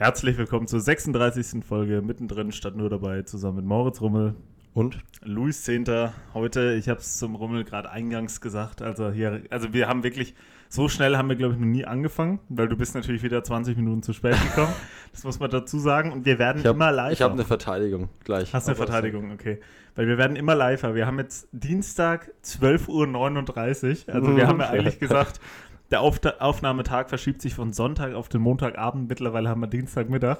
Herzlich willkommen zur 36. Folge mittendrin statt nur dabei zusammen mit Moritz Rummel und Luis Zehnter. Heute, ich habe es zum Rummel gerade eingangs gesagt, also hier, also wir haben wirklich so schnell haben wir glaube ich noch nie angefangen, weil du bist natürlich wieder 20 Minuten zu spät gekommen. das muss man dazu sagen und wir werden hab, immer live. Ich habe eine Verteidigung gleich. Hast eine Verteidigung, okay. Weil wir werden immer live. Wir haben jetzt Dienstag 12.39 Uhr. Also wir haben ja eigentlich gesagt, der Auf Aufnahmetag verschiebt sich von Sonntag auf den Montagabend. Mittlerweile haben wir Dienstagmittag.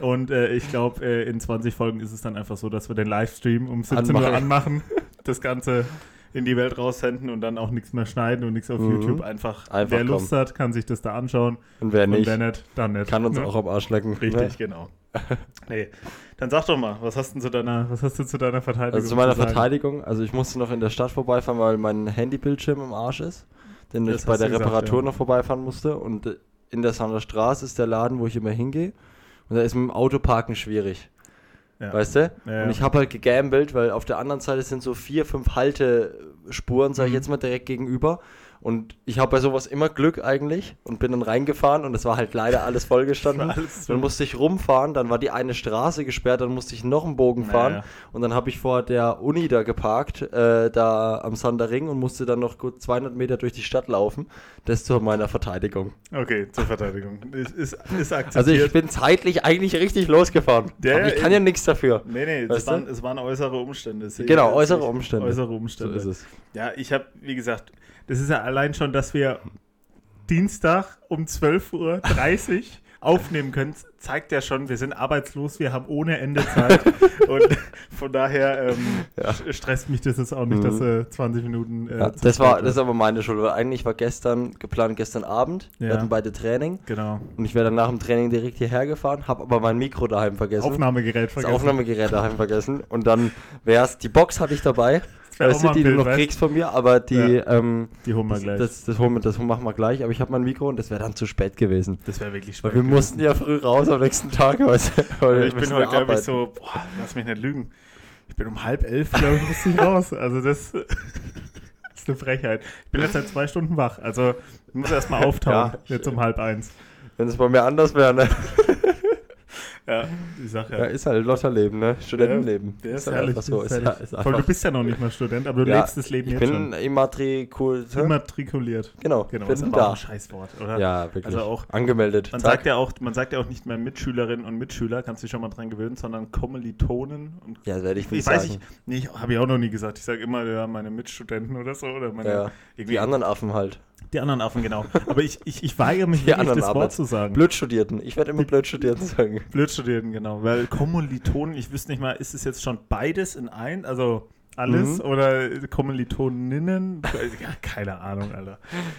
Und äh, ich glaube, äh, in 20 Folgen ist es dann einfach so, dass wir den Livestream um 17 Uhr anmachen, das Ganze in die Welt raussenden und dann auch nichts mehr schneiden und nichts auf mhm. YouTube. Einfach, einfach wer Lust kommen. hat, kann sich das da anschauen. Und wer nicht, und wer nicht dann nicht. Kann uns ne? auch am Arsch lecken. Richtig, ne? genau. nee. Dann sag doch mal, was hast, du zu deiner, was hast du zu deiner Verteidigung? Also zu meiner zu Verteidigung, also ich musste noch in der Stadt vorbeifahren, weil mein Handybildschirm im Arsch ist den das ich bei der Reparatur gesagt, ja. noch vorbeifahren musste. Und äh, in der Sander Straße ist der Laden, wo ich immer hingehe. Und da ist mit dem Autoparken schwierig. Ja. Weißt du? Ja, und ich habe halt gegambelt, weil auf der anderen Seite sind so vier, fünf Haltespuren, sage ich mhm. jetzt mal direkt gegenüber. Und ich habe bei sowas immer Glück eigentlich und bin dann reingefahren und es war halt leider alles vollgestanden. alles dann musste ich rumfahren, dann war die eine Straße gesperrt, dann musste ich noch einen Bogen fahren naja. und dann habe ich vor der Uni da geparkt, äh, da am Sanderring und musste dann noch gut 200 Meter durch die Stadt laufen. Das zu meiner Verteidigung. Okay, zur Verteidigung. Ist, ist, ist akzeptiert. Also ich bin zeitlich eigentlich richtig losgefahren. Der, aber ich kann ja nichts dafür. Nee, nee, es waren, es waren, äußere Umstände. Genau, äußere Umstände. Äußere Umstände. So ist es. Ja, ich habe, wie gesagt, das ist ja allein schon, dass wir Dienstag um 12.30 Uhr aufnehmen können, zeigt ja schon, wir sind arbeitslos, wir haben ohne Ende Zeit. und von daher ähm, ja. stresst mich das jetzt auch nicht, dass äh, 20 Minuten. Äh, ja, das, war, das ist aber meine Schuld, weil eigentlich war gestern geplant, gestern Abend. Ja. Wir hatten beide Training. Genau. Und ich wäre dann nach dem Training direkt hierher gefahren, habe aber mein Mikro daheim vergessen. Aufnahmegerät vergessen. Das Aufnahmegerät daheim vergessen. Und dann wäre es, die Box hatte ich dabei weißt du, die Bild, du noch weißt? kriegst von mir, aber die, ja, ähm, die holen wir gleich. Das, das, holen wir, das machen wir gleich, aber ich habe mein Mikro und das wäre dann zu spät gewesen. Das wäre wirklich spät. Weil wir gewesen. mussten ja früh raus am nächsten Tag. Weißt du, ich bin heute, glaube ich, so, boah, lass mich nicht lügen. Ich bin um halb elf, glaube ich, musste ich raus. Also das, das ist eine Frechheit. Ich bin jetzt seit zwei Stunden wach. Also ich muss erstmal auftauen, ja, jetzt um halb eins. Wenn es bei mir anders wäre, ne? Ja, die Sache. Ja, ist halt Lotterleben, ne? Studentenleben. Der, der ist, ist herrlich. So. Ist herrlich. Ist Voll, du bist ja noch nicht mal Student, aber du ja, lebst das Leben jetzt schon. Ich bin immatrikuliert. Immatrikuliert. Genau, genau. Bin ist aber da. auch ein Scheißwort, oder? Ja, wirklich. Also auch, Angemeldet. Man sagt, ja auch, man sagt ja auch nicht mehr Mitschülerinnen und Mitschüler, kannst du dich schon mal dran gewöhnen, sondern Kommilitonen. Und ja, das werde ich nicht ich sagen. Weiß ich, nee, habe ich auch noch nie gesagt. Ich sage immer, ja, meine Mitstudenten oder so. Oder meine, ja, die anderen Affen halt. Die anderen Affen, genau. Aber ich, ich, ich weigere mich, wirklich das Arbeit. Wort zu sagen. Blödstudierten. Ich werde immer Blödstudierten sagen. Blödstudierten, genau. Weil Kommilitonen, ich wüsste nicht mal, ist es jetzt schon beides in ein? Also alles mhm. oder Kommilitoninnen? Keine Ahnung, Alter.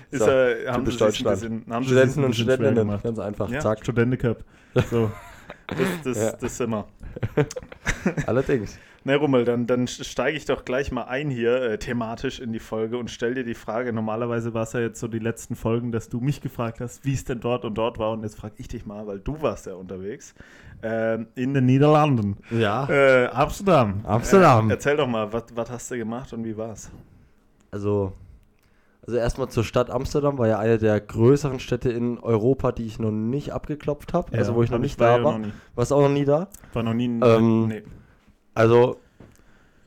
Ist, so, äh, haben Sie Deutschland. Bisschen, haben Studenten und Studentinnen, ganz einfach. Ja, Zack. Studentencup. So. Das, das, ja. das sind wir. Allerdings. Na, Rummel, dann, dann steige ich doch gleich mal ein hier äh, thematisch in die Folge und stell dir die Frage. Normalerweise war es ja jetzt so die letzten Folgen, dass du mich gefragt hast, wie es denn dort und dort war. Und jetzt frage ich dich mal, weil du warst ja unterwegs. Äh, in den Niederlanden. Ja. Äh, Amsterdam. Amsterdam. Äh, erzähl doch mal, was hast du gemacht und wie war's? Also, also erstmal zur Stadt Amsterdam, war ja eine der größeren Städte in Europa, die ich noch nicht abgeklopft habe. Ja, also wo ich noch nicht da war. Warst auch noch nie da? War noch nie. Ähm, nee. Also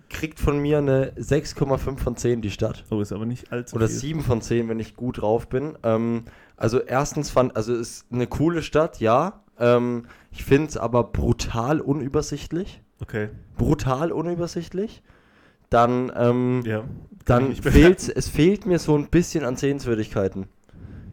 kriegt von mir eine 6,5 von 10 die Stadt. Oh, ist aber nicht allzu Oder viel. 7 von 10, wenn ich gut drauf bin. Ähm, also erstens fand, also ist eine coole Stadt, ja. Ähm, ich finde es aber brutal unübersichtlich. Okay. Brutal unübersichtlich. Dann, ähm, ja, dann fehlt es fehlt mir so ein bisschen an Sehenswürdigkeiten.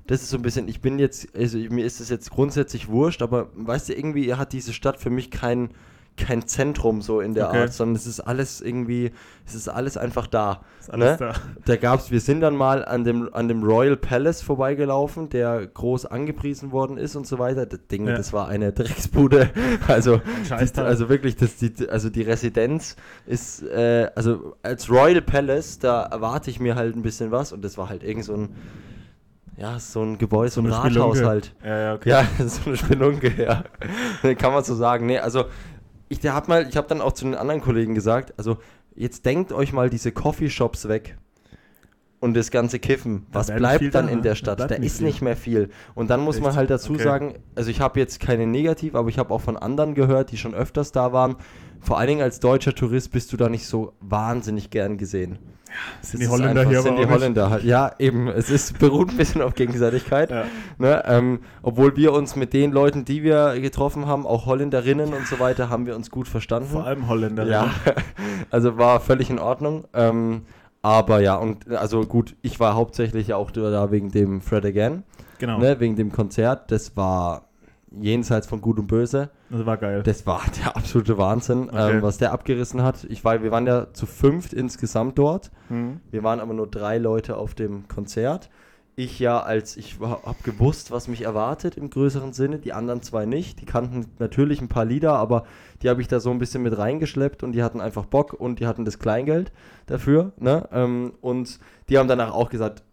Das ist so ein bisschen, ich bin jetzt, also mir ist es jetzt grundsätzlich wurscht, aber weißt du, irgendwie hat diese Stadt für mich keinen kein Zentrum so in der okay. Art, sondern es ist alles irgendwie, es ist alles einfach da. Ist alles ne? da. Da gab's, wir sind dann mal an dem, an dem Royal Palace vorbeigelaufen, der groß angepriesen worden ist und so weiter. Das Ding, ja. das war eine Drecksbude. Also, die, also wirklich, das, die, also die Residenz ist, äh, also als Royal Palace, da erwarte ich mir halt ein bisschen was und das war halt irgend so ein ja, so ein Gebäude, so, so ein Rathaus halt. Ja, ja, okay. Ja, so eine Spelunke, ja. Kann man so sagen. Nee, also ich habe mal, ich habe dann auch zu den anderen Kollegen gesagt, also jetzt denkt euch mal diese Coffeeshops weg. und das ganze Kiffen, was bleibt dann da, in der Da Stadt? Da, ist viel. nicht mehr viel. Und dann muss man Echt? halt dazu Okay. sagen, also ich habe jetzt keine negativ, aber ich habe auch von anderen gehört, die schon öfters da waren. Vor allen Dingen als deutscher Tourist bist du da nicht so wahnsinnig gern gesehen. Sind die Holländer einfach- hier sind die? Holländer halt. Ja, eben. Es ist, beruht ein bisschen auf Gegenseitigkeit. Ja. Ne, ähm, obwohl wir uns mit den Leuten, die wir getroffen haben, auch Holländerinnen und so weiter, haben wir uns gut verstanden. Vor allem Holländer. Ja, also war völlig in Ordnung. Ähm, aber ja, und also gut, ich war hauptsächlich ja auch da wegen dem Fred Again, Genau. ne, wegen dem Konzert. Das war jenseits von Gut und Böse. Das war geil. Das war der absolute Wahnsinn, Okay. ähm, was der abgerissen hat. Ich war, wir waren ja zu fünft insgesamt dort. Hm. Wir waren aber nur drei Leute auf dem Konzert. Ich ja, als ich habe gewusst, was mich erwartet im größeren Sinne, die anderen zwei nicht. Die kannten natürlich ein paar Lieder, aber die habe ich da so ein bisschen mit reingeschleppt und die hatten einfach Bock und die hatten das Kleingeld dafür. Ne? Ähm, und die haben danach auch gesagt,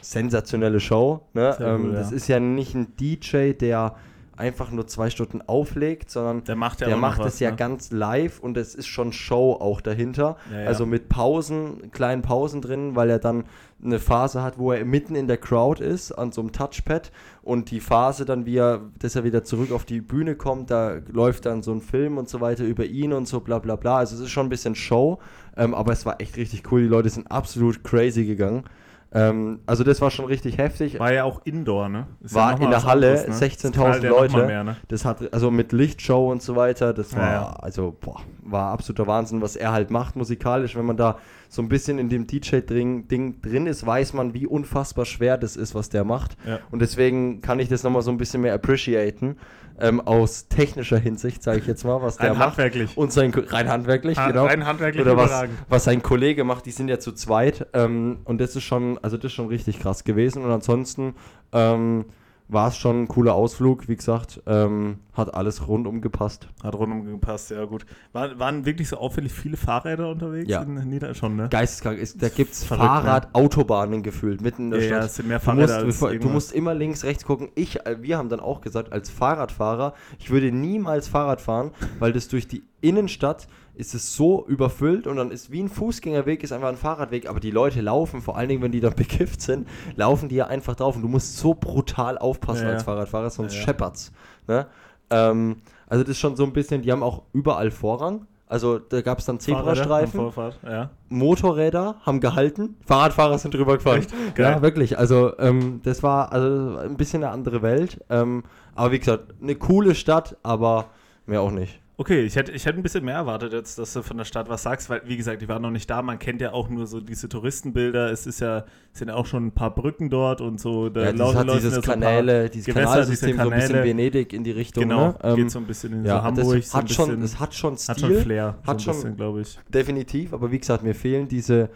sensationelle Show. Ne? Ähm, Das ja. ist ja nicht ein DJ, der einfach nur zwei Stunden auflegt, sondern Der macht ja der macht es was, ja ne? ganz live und es ist schon Show auch dahinter. Ja, ja. Also mit Pausen, kleinen Pausen drin, weil er dann eine Phase hat, wo er mitten in der Crowd ist, an so einem Touchpad und die Phase dann, wie er, dass er wieder zurück auf die Bühne kommt, da läuft dann so ein Film und so weiter über ihn und so bla bla bla. Also es ist schon ein bisschen Show, ähm, aber es war echt richtig cool. Die Leute sind absolut crazy gegangen. Ähm, also das war schon richtig heftig. War ja auch Indoor, ne? Ist War ja in der Halle, ne? 16.000 Strahlt ja noch mal Leute. Mehr, ne? Das hat, also mit Lichtshow und so weiter, das war, Ja, ja. also, boah, war absoluter Wahnsinn, was er halt macht musikalisch. Wenn man da so ein bisschen in dem DJ-Ding Ding drin ist, weiß man, wie unfassbar schwer das ist, was der macht. Ja. Und deswegen kann ich das nochmal so ein bisschen mehr appreciaten, ähm, aus technischer Hinsicht, sage ich jetzt mal, was der Rein macht. handwerklich. Und sein, rein handwerklich, Ha- genau. rein handwerklich Oder was, was sein Kollege macht, die sind ja zu zweit. Ähm, und das ist schon, also das ist schon richtig krass gewesen. Und ansonsten ähm, war es schon ein cooler Ausflug. Wie gesagt, ähm, hat alles rundum gepasst. Hat rundum gepasst, ja gut. War, waren wirklich so auffällig viele Fahrräder unterwegs? Ja. In Nieder schon, ne? Geisteskrank ist, da gibt es ne? Fahrradautobahnen gefühlt mitten in der Ja, ja, Stadt. es sind mehr Du Fahrräder musst, als du musst immer links, rechts gucken. Ich, äh, wir haben dann auch gesagt, als Fahrradfahrer, ich würde niemals Fahrrad fahren, weil das durch die Innenstadt ist es so überfüllt und dann ist wie ein Fußgängerweg, ist einfach ein Fahrradweg, aber die Leute laufen, vor allen Dingen, wenn die dann bekifft sind, laufen die ja einfach drauf und du musst so brutal aufpassen Ja, als. Fahrradfahrer, sonst Ja, scheppert's. Ne? Ähm, also das ist schon so ein bisschen, die haben auch überall Vorrang. Also da gab es dann Zebrastreifen. ja. Motorräder haben gehalten, Fahrradfahrer sind drüber gefahren. Ja, wirklich. Also ähm, das war also ein bisschen eine andere Welt. Ähm, aber wie gesagt, eine coole Stadt, aber mehr auch nicht. Okay, ich hätte, ich hätte ein bisschen mehr erwartet jetzt, dass du von der Stadt was sagst, weil, wie gesagt, die waren noch nicht da. Man kennt ja auch nur so diese Touristenbilder. Es ist ja, es sind ja auch schon ein paar Brücken dort und so. Da Ja, das laufen- hat dieses so Kanäle, dieses Gewässer, Kanalsystem diese so ein bisschen Kanäle. Venedig in die Richtung. Genau, ne? Ähm, geht so ein bisschen in ja, so Hamburg. das so hat schon, bisschen- das hat schon Stil. hat schon Flair, hat so schon- glaube ich. Definitiv, aber wie gesagt, mir fehlen diese,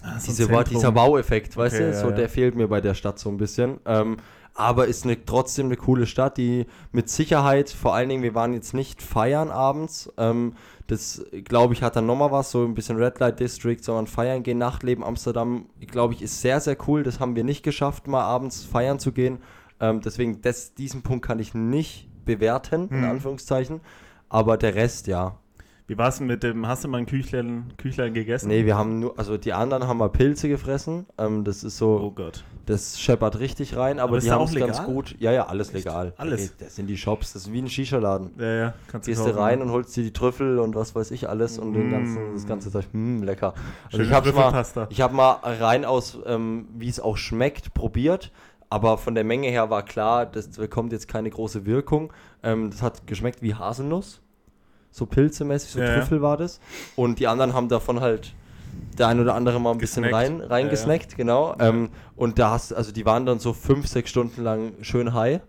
Ah, so diese dieser weißt Okay, du? ja, so, der fehlt mir bei der Stadt so ein bisschen. Ähm, aber ist eine, trotzdem eine coole Stadt, die mit Sicherheit, vor allen Dingen, wir waren jetzt nicht feiern abends. Ähm, das, glaube ich, hat dann nochmal was, so ein bisschen Red Light District, sondern feiern gehen, Nachtleben Amsterdam, glaube ich, ist sehr, sehr cool. Das haben wir nicht geschafft, mal abends feiern zu gehen. Ähm, deswegen, das, diesen Punkt kann ich nicht bewerten, in Mhm. Anführungszeichen. Aber der Rest, ja. Wie war es mit dem, hast du mal ein Küchlein, Küchlein gegessen? Nee, wir haben nur, also die anderen haben mal Pilze gefressen. Ähm, das ist so, Oh Gott. das scheppert richtig rein, aber, Aber die haben es ganz gut. Ja, ja, alles legal. Alles? Ey, Das sind die Shops, das ist wie ein Shisha-Laden. Ja, ja, kannst Gehst kaufen. du rein und holst dir die Trüffel und was weiß ich alles und den Mm. ganzen, das ganze Zeug. Hm, lecker. Also Schöne ich hab's mal, ich habe mal rein aus, ähm, wie es auch schmeckt, probiert. Aber von der Menge her war klar, das bekommt jetzt keine große Wirkung. Ähm, das hat geschmeckt wie Haselnuss. So pilzemäßig, so Ja. Trüffel war das. Und die anderen haben davon halt der ein oder andere mal ein bisschen Gesnackt. rein, reingesnackt, genau. Ja. Ähm, und da hast also die waren dann so fünf, sechs Stunden lang schön high.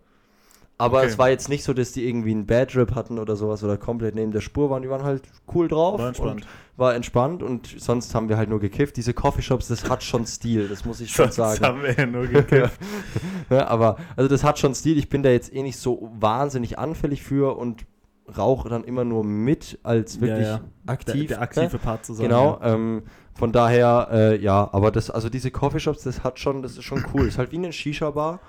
Aber Okay. es war jetzt nicht so, dass die irgendwie einen Bad Trip hatten oder sowas oder komplett neben der Spur waren. Die waren halt cool drauf War entspannt. und war entspannt und sonst haben wir halt nur gekifft. Diese Coffeeshops, das hat schon Stil, das muss ich schon Sonst sagen. haben wir ja nur gekifft. Ja, aber also das hat schon Stil. Ich bin da jetzt eh nicht so wahnsinnig anfällig für und rauche dann immer nur mit als wirklich Ja, ja. aktiv. Der, der ne? aktive Part zu sein. Genau, Ja. ähm, von daher, äh, ja, aber das, also diese Coffeeshops, das hat schon, das ist schon cool. ist halt wie eine Shisha-Bar.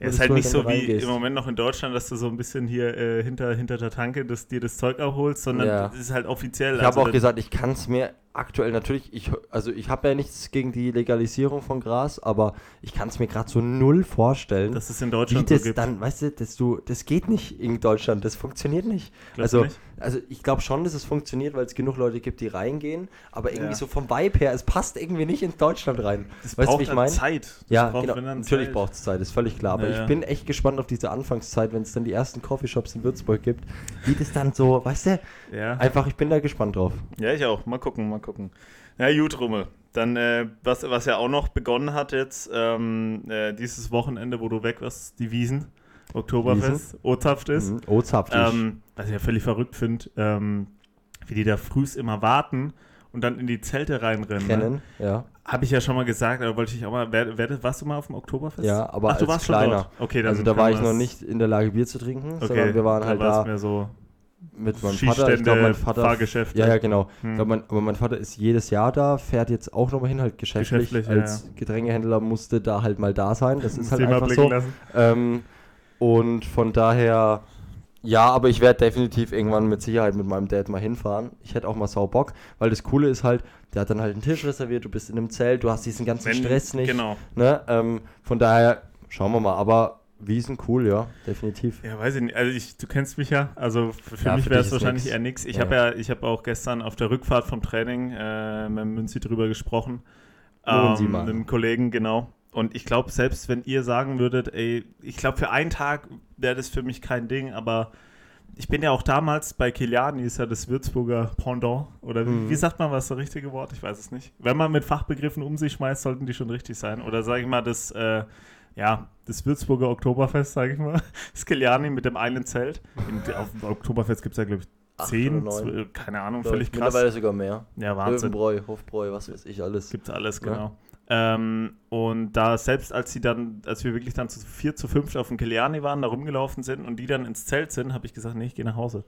Ja, wo ist halt halt nicht so wie reingehst. im Moment noch in Deutschland, dass du so ein bisschen hier äh, hinter, hinter der Tanke das, dir das Zeug abholst, sondern Ja. es ist halt offiziell. Ich habe also auch gesagt, ich kann es mir aktuell natürlich, ich, also ich habe ja nichts gegen die Legalisierung von Gras, aber ich kann es mir gerade so null vorstellen. Dass es in Deutschland wie das so gibt. dann, weißt du, dass du, das geht nicht in Deutschland, das funktioniert nicht. Glaubst also, nicht? also ich glaube schon, dass es funktioniert, weil es genug Leute gibt, die reingehen, aber irgendwie ja. so vom Vibe her, es passt irgendwie nicht in Deutschland rein. Das weißt du, wie ich meine? Zeit. Das ja, genau, natürlich braucht es Zeit, ist völlig klar, aber ja, ich bin echt gespannt auf diese Anfangszeit, wenn es dann die ersten Coffeeshops in Würzburg gibt, wie das dann so, weißt du, ja. einfach, ich bin da gespannt drauf. Ja, ich auch, mal gucken, mal gucken. Ja, gut, Rummel. Dann, äh, was, was ja auch noch begonnen hat jetzt, ähm, äh, dieses Wochenende, wo du weg warst, die Wiesen, Oktoberfest, Ozapft ist. Mhm, Ozapft ähm, Was ich ja völlig verrückt finde, ähm, wie die da frühs immer warten und dann in die Zelte reinrennen. Ne? Kennen, ne? ja. Habe ich ja schon mal gesagt, aber wollte ich auch mal. Wer, wer, warst du mal auf dem Oktoberfest? Ja, aber Ach, du warst kleiner. Okay, dann also da war ich noch nicht in der Lage, Bier zu trinken, okay, sondern wir waren halt da. So mit meinem Vater. Ich glaube, mein Vater. Fahrgeschäfte. Ja, ja, genau. Hm. Glaub, mein, aber mein Vater ist jedes Jahr da, fährt jetzt auch nochmal hin, halt geschäftlich. geschäftlich als ja, ja. Getränkehändler musste da halt mal da sein. Das ist halt einfach so. Ähm, und von daher, ja, aber ich werde definitiv irgendwann mit Sicherheit mit meinem Dad mal hinfahren. Ich hätte auch mal sau Bock, weil das Coole ist halt, der hat dann halt einen Tisch reserviert, du bist in einem Zelt, du hast diesen ganzen Wenn, Stress nicht. Genau. Ne? Ähm, von daher, schauen wir mal. Aber Wiesen cool, ja, definitiv. Ja, weiß ich nicht. Also ich, du kennst mich ja. Also für, für ja, mich wäre es wahrscheinlich nix. eher nichts. Ich ja. habe ja, ich habe auch gestern auf der Rückfahrt vom Training äh, mit Münzi drüber gesprochen. Ähm, Sie mal. Mit einem Kollegen, genau. Und ich glaube, selbst wenn ihr sagen würdet, ey, ich glaube, für einen Tag wäre das für mich kein Ding, aber ich bin ja auch damals bei Kiliani, ist ja das Würzburger Pendant. Oder mhm. wie sagt man was, das richtige Wort? Ich weiß es nicht. Wenn man mit Fachbegriffen um sich schmeißt, sollten die schon richtig sein. Oder sage ich mal, das äh, ja, das Würzburger Oktoberfest, sage ich mal. Skeliani mit dem einen Zelt. In, auf dem Oktoberfest gibt es ja, glaube ich, zehn, keine Ahnung, völlig krass. Mittlerweile sogar mehr. Ja, Wahnsinn. Löwenbräu, Hofbräu, was weiß ich, alles. Gibt es alles, genau. Ja. Ähm, und da selbst als sie dann, als wir wirklich dann zu vier, zu fünf auf dem Kiliani waren, da rumgelaufen sind und die dann ins Zelt sind, habe ich gesagt, nee, ich gehe nach Hause.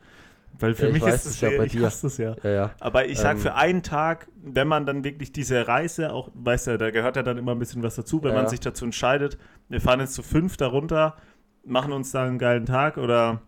Weil für ja, mich ist es ja bei dir. Das ja. Ja, ja. Aber ich sage, ähm, für einen Tag, wenn man dann wirklich diese Reise auch, weißt du, da gehört ja dann immer ein bisschen was dazu, wenn man sich dazu entscheidet, wir fahren jetzt zu fünf darunter, machen uns da einen geilen Tag oder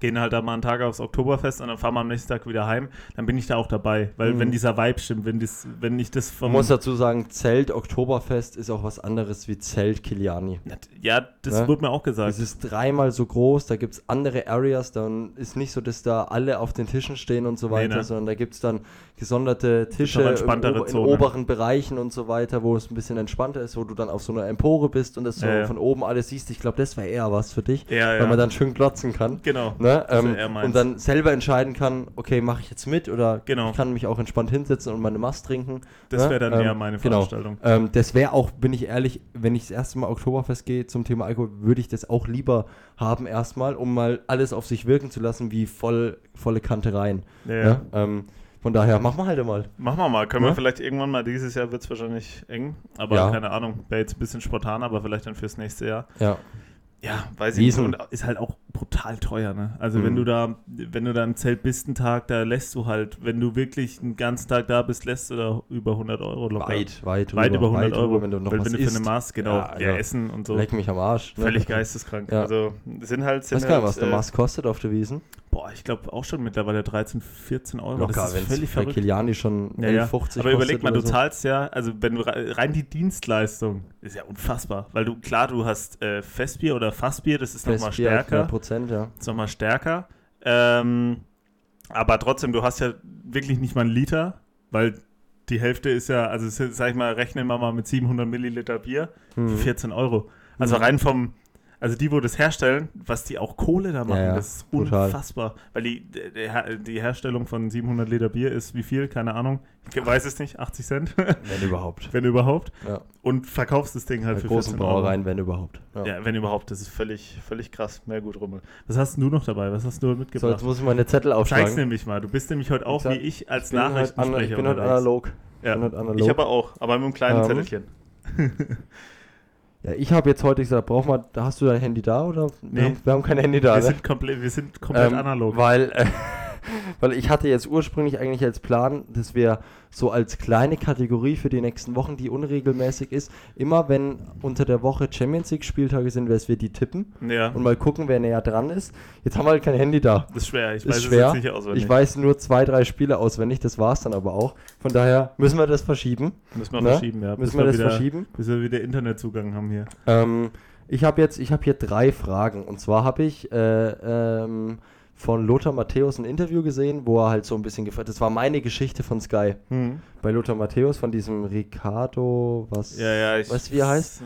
gehen halt da mal einen Tag aufs Oktoberfest und dann fahren wir am nächsten Tag wieder heim, dann bin ich da auch dabei. Weil mhm. wenn dieser Vibe stimmt, wenn, dies, wenn ich das vom... Ich muss dazu sagen, Zelt Oktoberfest ist auch was anderes wie Zelt Kiliani. Ja, das? Ne? wurde mir auch gesagt. Es ist dreimal so groß, da gibt es andere Areas, dann ist nicht so, dass da alle auf den Tischen stehen und so weiter, nee, ne? sondern da gibt es dann gesonderte Tische im, in oberen Bereichen und so weiter, wo es ein bisschen entspannter ist, wo du dann auf so einer Empore bist und das so ja, von oben alles siehst. Ich glaube, das wäre eher was für dich, weil man dann schön glotzen kann. Genau. Ne? Ähm, und dann selber entscheiden kann, okay, mache ich jetzt mit oder genau. ich kann mich auch entspannt hinsetzen und meine Mast trinken. Das ne? wäre dann ähm, eher meine genau. Veranstaltung. Genau. Ähm, das wäre auch, bin ich ehrlich, wenn ich das erste Mal Oktoberfest gehe zum Thema Alkohol, würde ich das auch lieber haben erstmal, um mal alles auf sich wirken zu lassen, wie voll, volle Kante rein. Ja. Ne? Von daher, machen wir halt mal. Machen wir mal. Können ja? wir vielleicht irgendwann mal, dieses Jahr wird es wahrscheinlich eng, aber ja. keine Ahnung, wäre jetzt ein bisschen spontan, aber vielleicht dann fürs nächste Jahr. Ja. Ja, weiß ich nicht. Und ist halt auch brutal teuer, ne? Also mhm. wenn du da, wenn du da im Zelt bist einen Tag, da lässt du halt, wenn du wirklich einen ganzen Tag da bist, lässt du da über 100 Euro locker. Weit, weit, weit über 100 Euro. Rüber, wenn du noch wenn, was wenn du für eine Maß, genau, ja, ja, Essen und so. Leck mich am Arsch. Ne? Völlig geisteskrank. Ja. Also sind halt, sind Weiß halt, gar nicht, was der äh, Maß kostet auf der Wiesen. Boah, ich glaube auch schon mittlerweile 13, 14 Euro. Locker, das ist völlig verrückt. Kiliani schon ja, 11, 50 Aber überleg mal, du so. zahlst ja, also wenn du rein die Dienstleistung ist ja unfassbar, weil du, klar, du hast äh, Festbier oder Fassbier, das ist nochmal stärker. Prozent, ja. ist nochmal stärker. Ähm, aber trotzdem, du hast ja wirklich nicht mal einen Liter, weil die Hälfte ist ja, also sag ich mal, rechnen wir mal mit 700 Milliliter Bier für 14 hm. Euro. Also mhm. rein vom, also die, wo das herstellen, was die auch Kohle da machen, ja, ja. das ist unfassbar. Total. Weil die, die, die, Herstellung von 700 Liter Bier ist wie viel? Keine Ahnung. Ich weiß es nicht, 80 Cent. Wenn überhaupt. wenn überhaupt. Ja. Und verkaufst das Ding halt Bei für großen 14 Euro. rein, wenn überhaupt. Ja. wenn überhaupt. Das ist völlig, völlig krass. Mehr gut Rummel. Was hast du noch dabei? Was hast du mitgebracht? So, jetzt muss ich meine Zettel aufschlagen. Zeig's nämlich mal. Du bist nämlich heute auch, wie ich, als Nachrichtensprecher Ich bin heute analog. Ich, analog. ich aber auch, aber mit einem kleinen ähm. Zettelchen. Ja, ich habe jetzt heute gesagt, brauch mal, hast du dein Handy da oder? Nee. Wir haben, wir haben kein Handy da. Wir ne? sind komplett, wir sind komplett ähm, analog. Weil, äh, weil ich hatte jetzt ursprünglich eigentlich als Plan, dass wir so als kleine Kategorie für die nächsten Wochen, die unregelmäßig ist, immer wenn unter der Woche Champions League Spieltage sind, dass wir die tippen Ja. und mal gucken, wer näher dran ist. Jetzt haben wir halt kein Handy da. Das ist schwer. Ich Ist weiß schwer. es jetzt nicht auswendig. Ich weiß nur zwei, drei Spiele auswendig, das war es dann aber auch. Von daher müssen wir das verschieben. Müssen wir Ne? verschieben, ja. Müssen bis wir das wieder, verschieben. Bis wir wieder Internetzugang haben hier. Ähm, ich habe jetzt, ich habe hier drei Fragen. Und zwar habe ich äh, ähm, von Lothar Matthäus ein Interview gesehen, wo er halt so ein bisschen gefragt Das war meine Geschichte von Sky. Bei Lothar Matthäus von diesem Ricardo, was. Ja, ja. Ich, Weißt du, wie er heißt?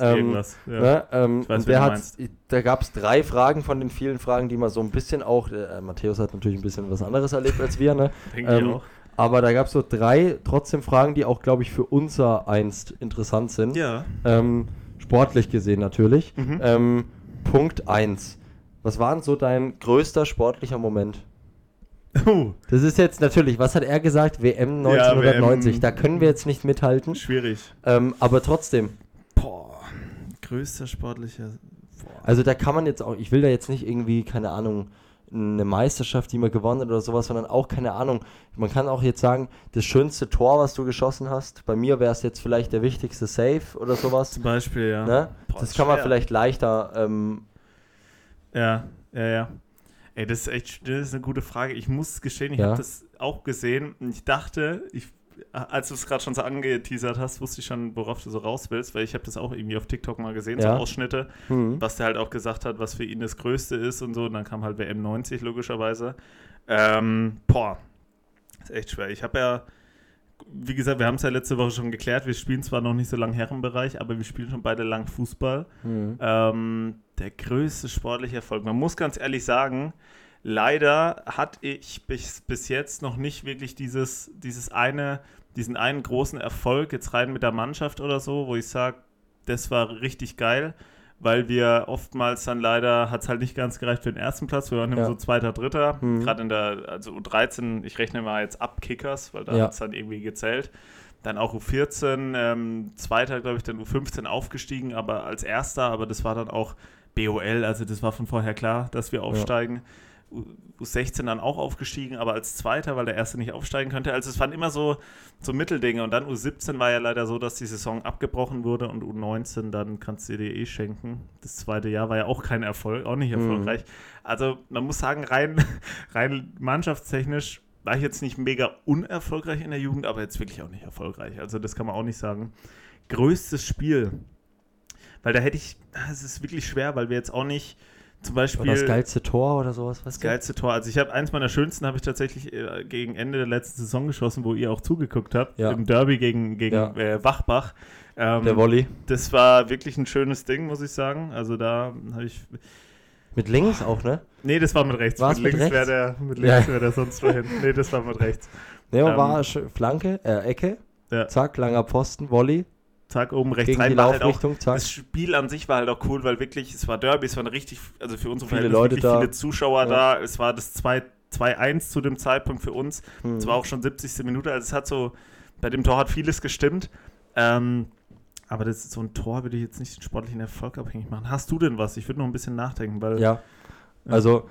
Ähm, Irgendwas. Ja. Ne? Ähm, Ich weiß, und der hat, da gab es drei Fragen von den vielen Fragen, die man so ein bisschen auch, äh, Matthäus hat natürlich ein bisschen was anderes erlebt als wir, ne? Denke ich ähm, auch. Aber da gab es so drei trotzdem Fragen, die auch, glaube ich, für unser einst interessant sind. Ja. Ähm, sportlich gesehen natürlich. Mhm. Ähm, Punkt 1. Was war denn so dein größter sportlicher Moment? Das ist jetzt natürlich, was hat er gesagt? WM 1990. WM. Da können wir jetzt nicht mithalten. schwierig. Ähm, aber trotzdem, Boah. Größter sportlicher. Boah. also da kann man jetzt auch, ich will da jetzt nicht irgendwie, keine Ahnung, eine Meisterschaft, die man gewonnen hat oder sowas, sondern auch, keine Ahnung, man kann auch jetzt sagen, das schönste Tor, was du geschossen hast, bei mir wäre es jetzt vielleicht der wichtigste Save oder sowas. Zum Beispiel, ja. Ne? Boah, das kann man schwer. vielleicht leichter ähm, Ja, ja, ja. Ey, das ist echt das ist eine gute Frage. Ich muss gestehen, ich Ja. habe das auch gesehen und ich dachte, ich, als du es gerade schon so angeteasert hast, wusste ich schon, worauf du so raus willst, weil ich habe das auch irgendwie auf TikTok mal gesehen, Ja. so Ausschnitte, hm. was der halt auch gesagt hat, was für ihn das Größte ist und so. Und dann kam halt WM 90 logischerweise. Ähm, boah, ist echt schwer. Ich habe ja, wie gesagt, wir haben es ja letzte Woche schon geklärt, wir spielen zwar noch nicht so lange Herrenbereich, aber wir spielen schon beide lang Fußball. Hm. Ähm, der größte sportliche Erfolg. Man muss ganz ehrlich sagen, leider hatte ich bis, bis jetzt noch nicht wirklich dieses, dieses eine, diesen einen großen Erfolg jetzt rein mit der Mannschaft oder so, wo ich sage, das war richtig geil, weil wir oftmals dann leider, hat es halt nicht ganz gereicht für den ersten Platz, wir waren immer Ja. so zweiter, dritter, Mhm. gerade in der, also U13, ich rechne mal jetzt ab Kickers, weil da Ja. hat es dann irgendwie gezählt. Dann auch U14, ähm, zweiter, glaube ich, dann U15 aufgestiegen, aber als erster, aber das war dann auch BOL, also das war von vorher klar, dass wir aufsteigen. U- U16 dann auch aufgestiegen, aber als Zweiter, weil der Erste nicht aufsteigen könnte. Also es waren immer so, so Mitteldinge. Und dann U17 war ja leider so, dass die Saison abgebrochen wurde und U19 dann kannst du dir eh schenken. Das zweite Jahr war ja auch kein Erfolg, auch nicht Mhm. erfolgreich. Also man muss sagen, rein, rein mannschaftstechnisch war ich jetzt nicht mega unerfolgreich in der Jugend, aber jetzt wirklich auch nicht erfolgreich. Also das kann man auch nicht sagen. Größtes Spiel. Weil da hätte ich, ah, es ist wirklich schwer, weil wir jetzt auch nicht zum Beispiel Oder das geilste Tor oder sowas, was das geilste Tor. Also ich habe eins meiner schönsten habe ich tatsächlich äh, gegen Ende der letzten Saison geschossen, wo ihr auch zugeguckt habt, Ja. im Derby gegen, gegen Ja. äh, Wachbach. Ähm, Der Volley. das war wirklich ein schönes Ding, muss ich sagen. Also da habe ich. Mit links auch, ne? Nee, das war mit rechts. War's mit mit links wäre der, mit Ja. wäre der sonst wohin. Nee, das war mit rechts. Ne, Ähm, war Flanke, äh, Ecke, Ja. zack, langer Posten, Volley, Zack, oben rechts gegen die rein. War halt auch, das Spiel an sich war halt auch cool, weil wirklich, es war Derby, es waren richtig, also für unsere Viele Verhältnisse Leute wirklich da. viele Zuschauer Ja. da. Es war das 2 2-1 zu dem Zeitpunkt für uns. Hm. Es war auch schon 70. Minute, also es hat so, bei dem Tor hat vieles gestimmt. Ähm, aber das ist so ein Tor würde ich jetzt nicht den sportlichen Erfolg abhängig machen. Hast du denn was? Ich würde noch ein bisschen nachdenken, weil. Ja. Also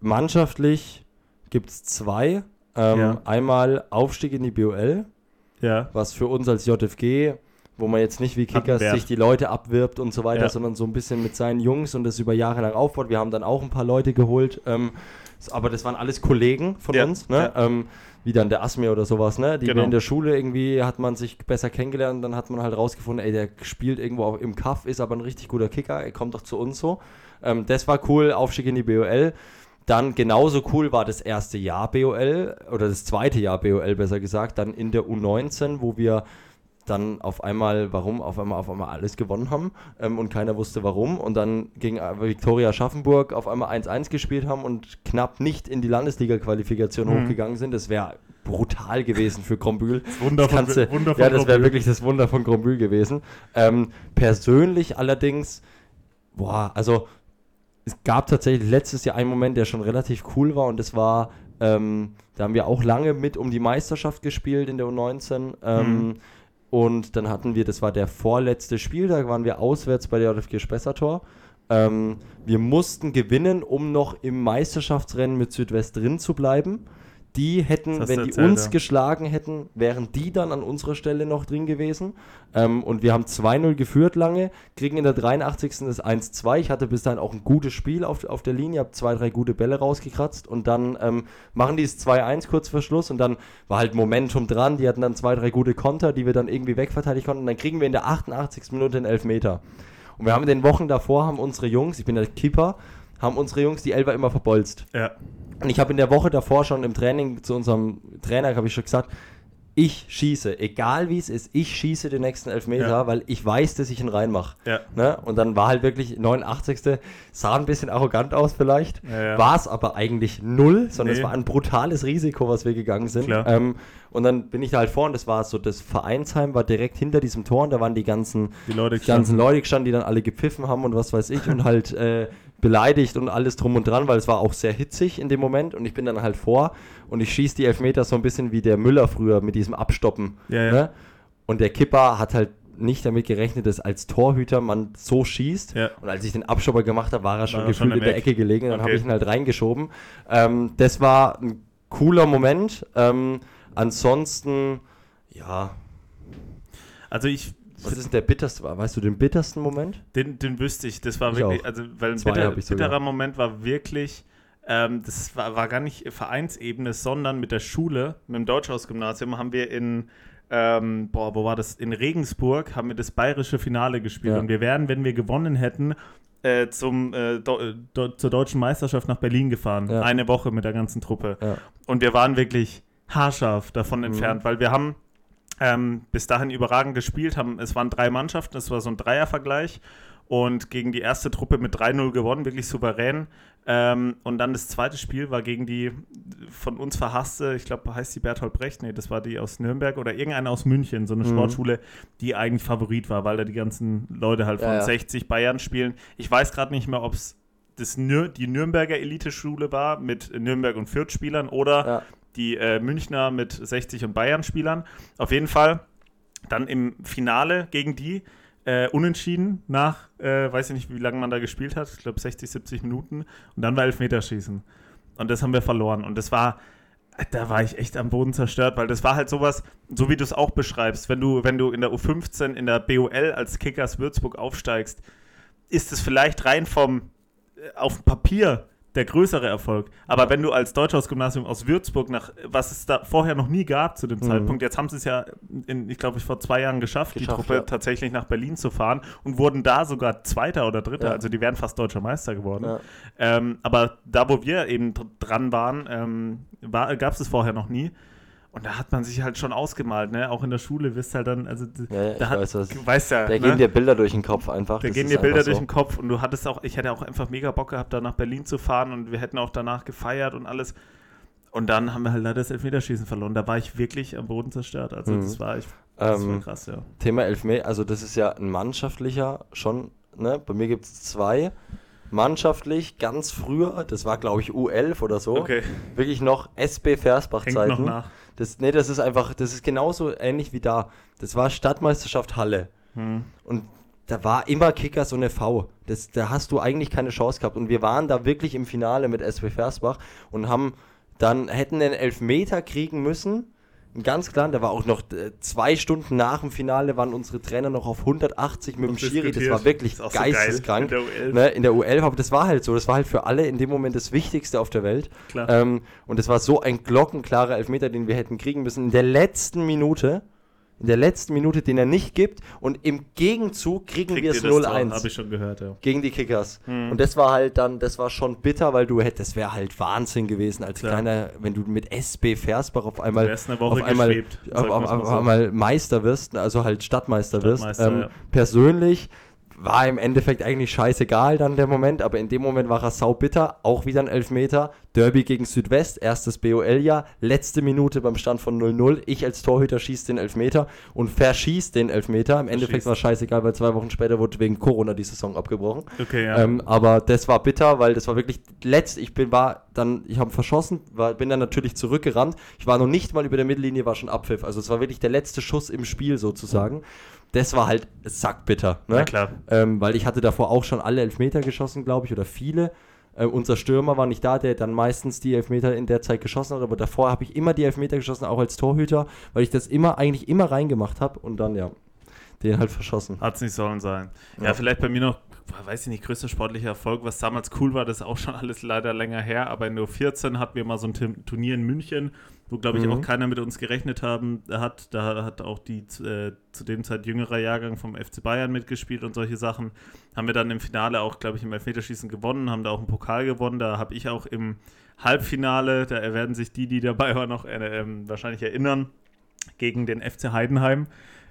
mannschaftlich gibt es zwei. Ähm, Ja. Einmal Aufstieg in die BOL, Ja. was für uns als JFG, wo man jetzt nicht wie Kickers sich die Leute abwirbt und so weiter, Ja. sondern so ein bisschen mit seinen Jungs und das über Jahre lang aufbaut. Wir haben dann auch ein paar Leute geholt, ähm, aber das waren alles Kollegen von Ja, uns, ne? ähm, wie dann der Asmir oder sowas, ne? die Genau. in der Schule irgendwie hat man sich besser kennengelernt, dann hat man halt rausgefunden, ey, der spielt irgendwo auch im Kaff, ist aber ein richtig guter Kicker, er kommt doch zu uns so. Ähm, das war cool, Aufstieg in die BOL. Dann genauso cool war das erste Jahr BOL oder das zweite Jahr BOL besser gesagt, dann in der U19, wo wir dann auf einmal, warum, auf einmal, auf einmal alles gewonnen haben ähm, und keiner wusste warum und dann gegen äh, Viktoria Schaffenburg auf einmal 1-1 gespielt haben und knapp nicht in die Landesliga-Qualifikation Mhm. hochgegangen sind. Das wäre brutal gewesen für Grombühl. Das Wunder Das von, kannst du- Wunder von Ja, das wäre wirklich das Wunder von Grombühl gewesen. Ähm, persönlich allerdings, boah, also es gab tatsächlich letztes Jahr einen Moment, der schon relativ cool war und das war, ähm, da haben wir auch lange mit um die Meisterschaft gespielt in der U19. Ähm, Mhm. Und dann hatten wir, das war der vorletzte Spieltag, waren wir auswärts bei der JFG Spessartor. Ähm, wir mussten gewinnen, um noch im Meisterschaftsrennen mit Südwest drin zu bleiben. Die hätten, wenn die erzählt, uns ja. geschlagen hätten, wären die dann an unserer Stelle noch drin gewesen. Ähm, und wir haben 2-0 geführt lange, kriegen in der 83. das 1-2. Ich hatte bis dahin auch ein gutes Spiel auf, auf der Linie, habe zwei, drei gute Bälle rausgekratzt und dann ähm, machen die es 2-1 kurz vor Schluss und dann war halt Momentum dran. Die hatten dann zwei, drei gute Konter, die wir dann irgendwie wegverteidigen konnten. Und dann kriegen wir in der 88. Minute den Elfmeter. Und wir haben in den Wochen davor, haben unsere Jungs, ich bin der Keeper, haben unsere Jungs die Elfer immer verbolzt. Ja. Und ich habe in der Woche davor schon im Training zu unserem Trainer, habe ich schon gesagt, ich schieße, egal wie es ist, ich schieße den nächsten Elfmeter, ja. weil ich weiß, dass ich ihn reinmache. Ja. Ne? Und dann war halt wirklich 89. sah ein bisschen arrogant aus vielleicht, ja, war es aber eigentlich null, sondern nee. es war ein brutales Risiko, was wir gegangen sind. Ähm, und dann bin ich da halt vorne, das war so, das Vereinsheim war direkt hinter diesem Tor und da waren die ganzen, die Leute, die ganzen Leute gestanden, die dann alle gepfiffen haben und was weiß ich und halt äh, beleidigt und alles drum und dran, weil es war auch sehr hitzig in dem Moment und ich bin dann halt vor und ich schieße die Elfmeter so ein bisschen wie der Müller früher mit diesem Abstoppen. Ja, ja. Ne? Und der Kipper hat halt nicht damit gerechnet, dass als Torhüter man so schießt. Ja. Und als ich den Abstopper gemacht habe, war er schon war gefühlt schon in der Ecke gelegen. Dann okay. habe ich ihn halt reingeschoben. Ähm, das war ein cooler Moment. Ähm, ansonsten, ja. Also ich was ist der bitterste? Weißt du den bittersten Moment? Den, den wüsste ich. Das war ich wirklich, auch. also weil ein bitter, bitterer Moment war wirklich, ähm, das war, war gar nicht Vereinsebene, sondern mit der Schule, mit dem Deutschhaus-Gymnasium, haben wir in, ähm, boah, wo war das? In Regensburg haben wir das bayerische Finale gespielt. Ja. Und wir wären, wenn wir gewonnen hätten, äh, zum, äh, do, do, zur deutschen Meisterschaft nach Berlin gefahren. Ja. Eine Woche mit der ganzen Truppe. Ja. Und wir waren wirklich haarscharf davon mhm. entfernt, weil wir haben ähm, bis dahin überragend gespielt haben. Es waren drei Mannschaften, es war so ein Dreiervergleich und gegen die erste Truppe mit 3-0 gewonnen, wirklich souverän. Ähm, und dann das zweite Spiel war gegen die von uns verhasste, ich glaube, heißt die Berthold Brecht, nee, das war die aus Nürnberg oder irgendeine aus München, so eine mhm. Sportschule, die eigentlich Favorit war, weil da die ganzen Leute halt von ja, ja. 60 Bayern spielen. Ich weiß gerade nicht mehr, ob es die Nürnberger Eliteschule war mit Nürnberg und Fürth Spielern oder ja die äh, Münchner mit 60 und Bayern-Spielern. Auf jeden Fall dann im Finale gegen die äh, unentschieden nach, äh, weiß ich nicht, wie lange man da gespielt hat, ich glaube 60, 70 Minuten und dann war Elfmeterschießen. Und das haben wir verloren. Und das war, da war ich echt am Boden zerstört, weil das war halt sowas, so wie du es auch beschreibst, wenn du, wenn du in der U15 in der BOL als Kickers Würzburg aufsteigst, ist es vielleicht rein vom äh, auf dem Papier der größere Erfolg. Aber wenn du als Deutschhausgymnasium aus Würzburg nach, was es da vorher noch nie gab zu dem mhm. Zeitpunkt, jetzt haben sie es ja, in, ich glaube, vor zwei Jahren geschafft, geschafft die Truppe ja. tatsächlich nach Berlin zu fahren und wurden da sogar Zweiter oder Dritter, ja. also die wären fast deutscher Meister geworden. Ja. Ähm, aber da, wo wir eben dran waren, ähm, gab es es vorher noch nie. Und da hat man sich halt schon ausgemalt, ne? Auch in der Schule wirst halt dann, also ja, da hat, weiß, was, weißt ja, da ne? gehen dir Bilder durch den Kopf einfach. Da gehen dir Bilder durch den Kopf und du hattest auch, ich hätte auch einfach mega Bock gehabt, da nach Berlin zu fahren und wir hätten auch danach gefeiert und alles. Und dann haben wir halt leider das Elfmeterschießen verloren. Da war ich wirklich am Boden zerstört. Also mhm. das war ich, das ähm, war krass, ja. Thema Elfmeter, also das ist ja ein mannschaftlicher schon, ne? Bei mir gibt es zwei mannschaftlich ganz früher, das war glaube ich U11 oder so, okay. wirklich noch SB Versbach-Zeiten. Das, nee, das ist einfach, das ist genauso ähnlich wie da. Das war Stadtmeisterschaft Halle. Hm. Und da war immer Kicker so eine V. Das, da hast du eigentlich keine Chance gehabt. Und wir waren da wirklich im Finale mit SB Versbach und haben dann, hätten den Elfmeter kriegen müssen Ganz klar, da war auch noch äh, zwei Stunden nach dem Finale waren unsere Trainer noch auf 180 mit dem Schiri. Das war wirklich das geisteskrank. So in, der in der U11, aber das war halt so. Das war halt für alle in dem Moment das Wichtigste auf der Welt. Ähm, und es war so ein glockenklarer Elfmeter, den wir hätten kriegen müssen. In der letzten Minute in der letzten Minute, den er nicht gibt. Und im Gegenzug kriegen Kriegt wir es 0-1. Habe ich schon gehört, ja. Gegen die Kickers. Mhm. Und das war halt dann, das war schon bitter, weil du hättest, das wäre halt Wahnsinn gewesen als Klar. kleiner, wenn du mit SB Versbach auf einmal, auf einmal, auf, auf, auf einmal Meister wirst, also halt Stadtmeister, Stadtmeister wirst. Ähm, ja. Persönlich war im Endeffekt eigentlich scheißegal dann der Moment, aber in dem Moment war er sau bitter. Auch wieder ein Elfmeter. Derby gegen Südwest, erstes BOL-Jahr, letzte Minute beim Stand von 0-0. Ich als Torhüter schieße den Elfmeter und verschießt den Elfmeter. Im Endeffekt war es scheißegal, weil zwei Wochen später wurde wegen Corona die Saison abgebrochen. Okay, ja. Ähm, aber das war bitter, weil das war wirklich letzt. Ich bin war dann, ich habe verschossen, war, bin dann natürlich zurückgerannt. Ich war noch nicht mal über der Mittellinie, war schon Abpfiff. Also es war wirklich der letzte Schuss im Spiel sozusagen. Das war halt sackbitter. Ne? Na klar. Ähm, weil ich hatte davor auch schon alle Elfmeter geschossen, glaube ich, oder viele. Äh, unser Stürmer war nicht da, der dann meistens die Elfmeter in der Zeit geschossen hat, aber davor habe ich immer die Elfmeter geschossen, auch als Torhüter, weil ich das immer eigentlich immer reingemacht habe und dann ja den halt verschossen. Hat es nicht sollen sein. Ja. ja, vielleicht bei mir noch, weiß ich nicht, größter sportlicher Erfolg, was damals cool war, das ist auch schon alles leider länger her, aber in nur 14 hatten wir mal so ein Turnier in München, wo, glaube ich, mhm. auch keiner mit uns gerechnet haben, hat. Da hat auch die äh, zu dem Zeit jüngerer Jahrgang vom FC Bayern mitgespielt und solche Sachen. Haben wir dann im Finale auch, glaube ich, im Elfmeterschießen gewonnen, haben da auch einen Pokal gewonnen. Da habe ich auch im Halbfinale, da werden sich die, die dabei waren, noch äh, äh, wahrscheinlich erinnern, gegen den FC Heidenheim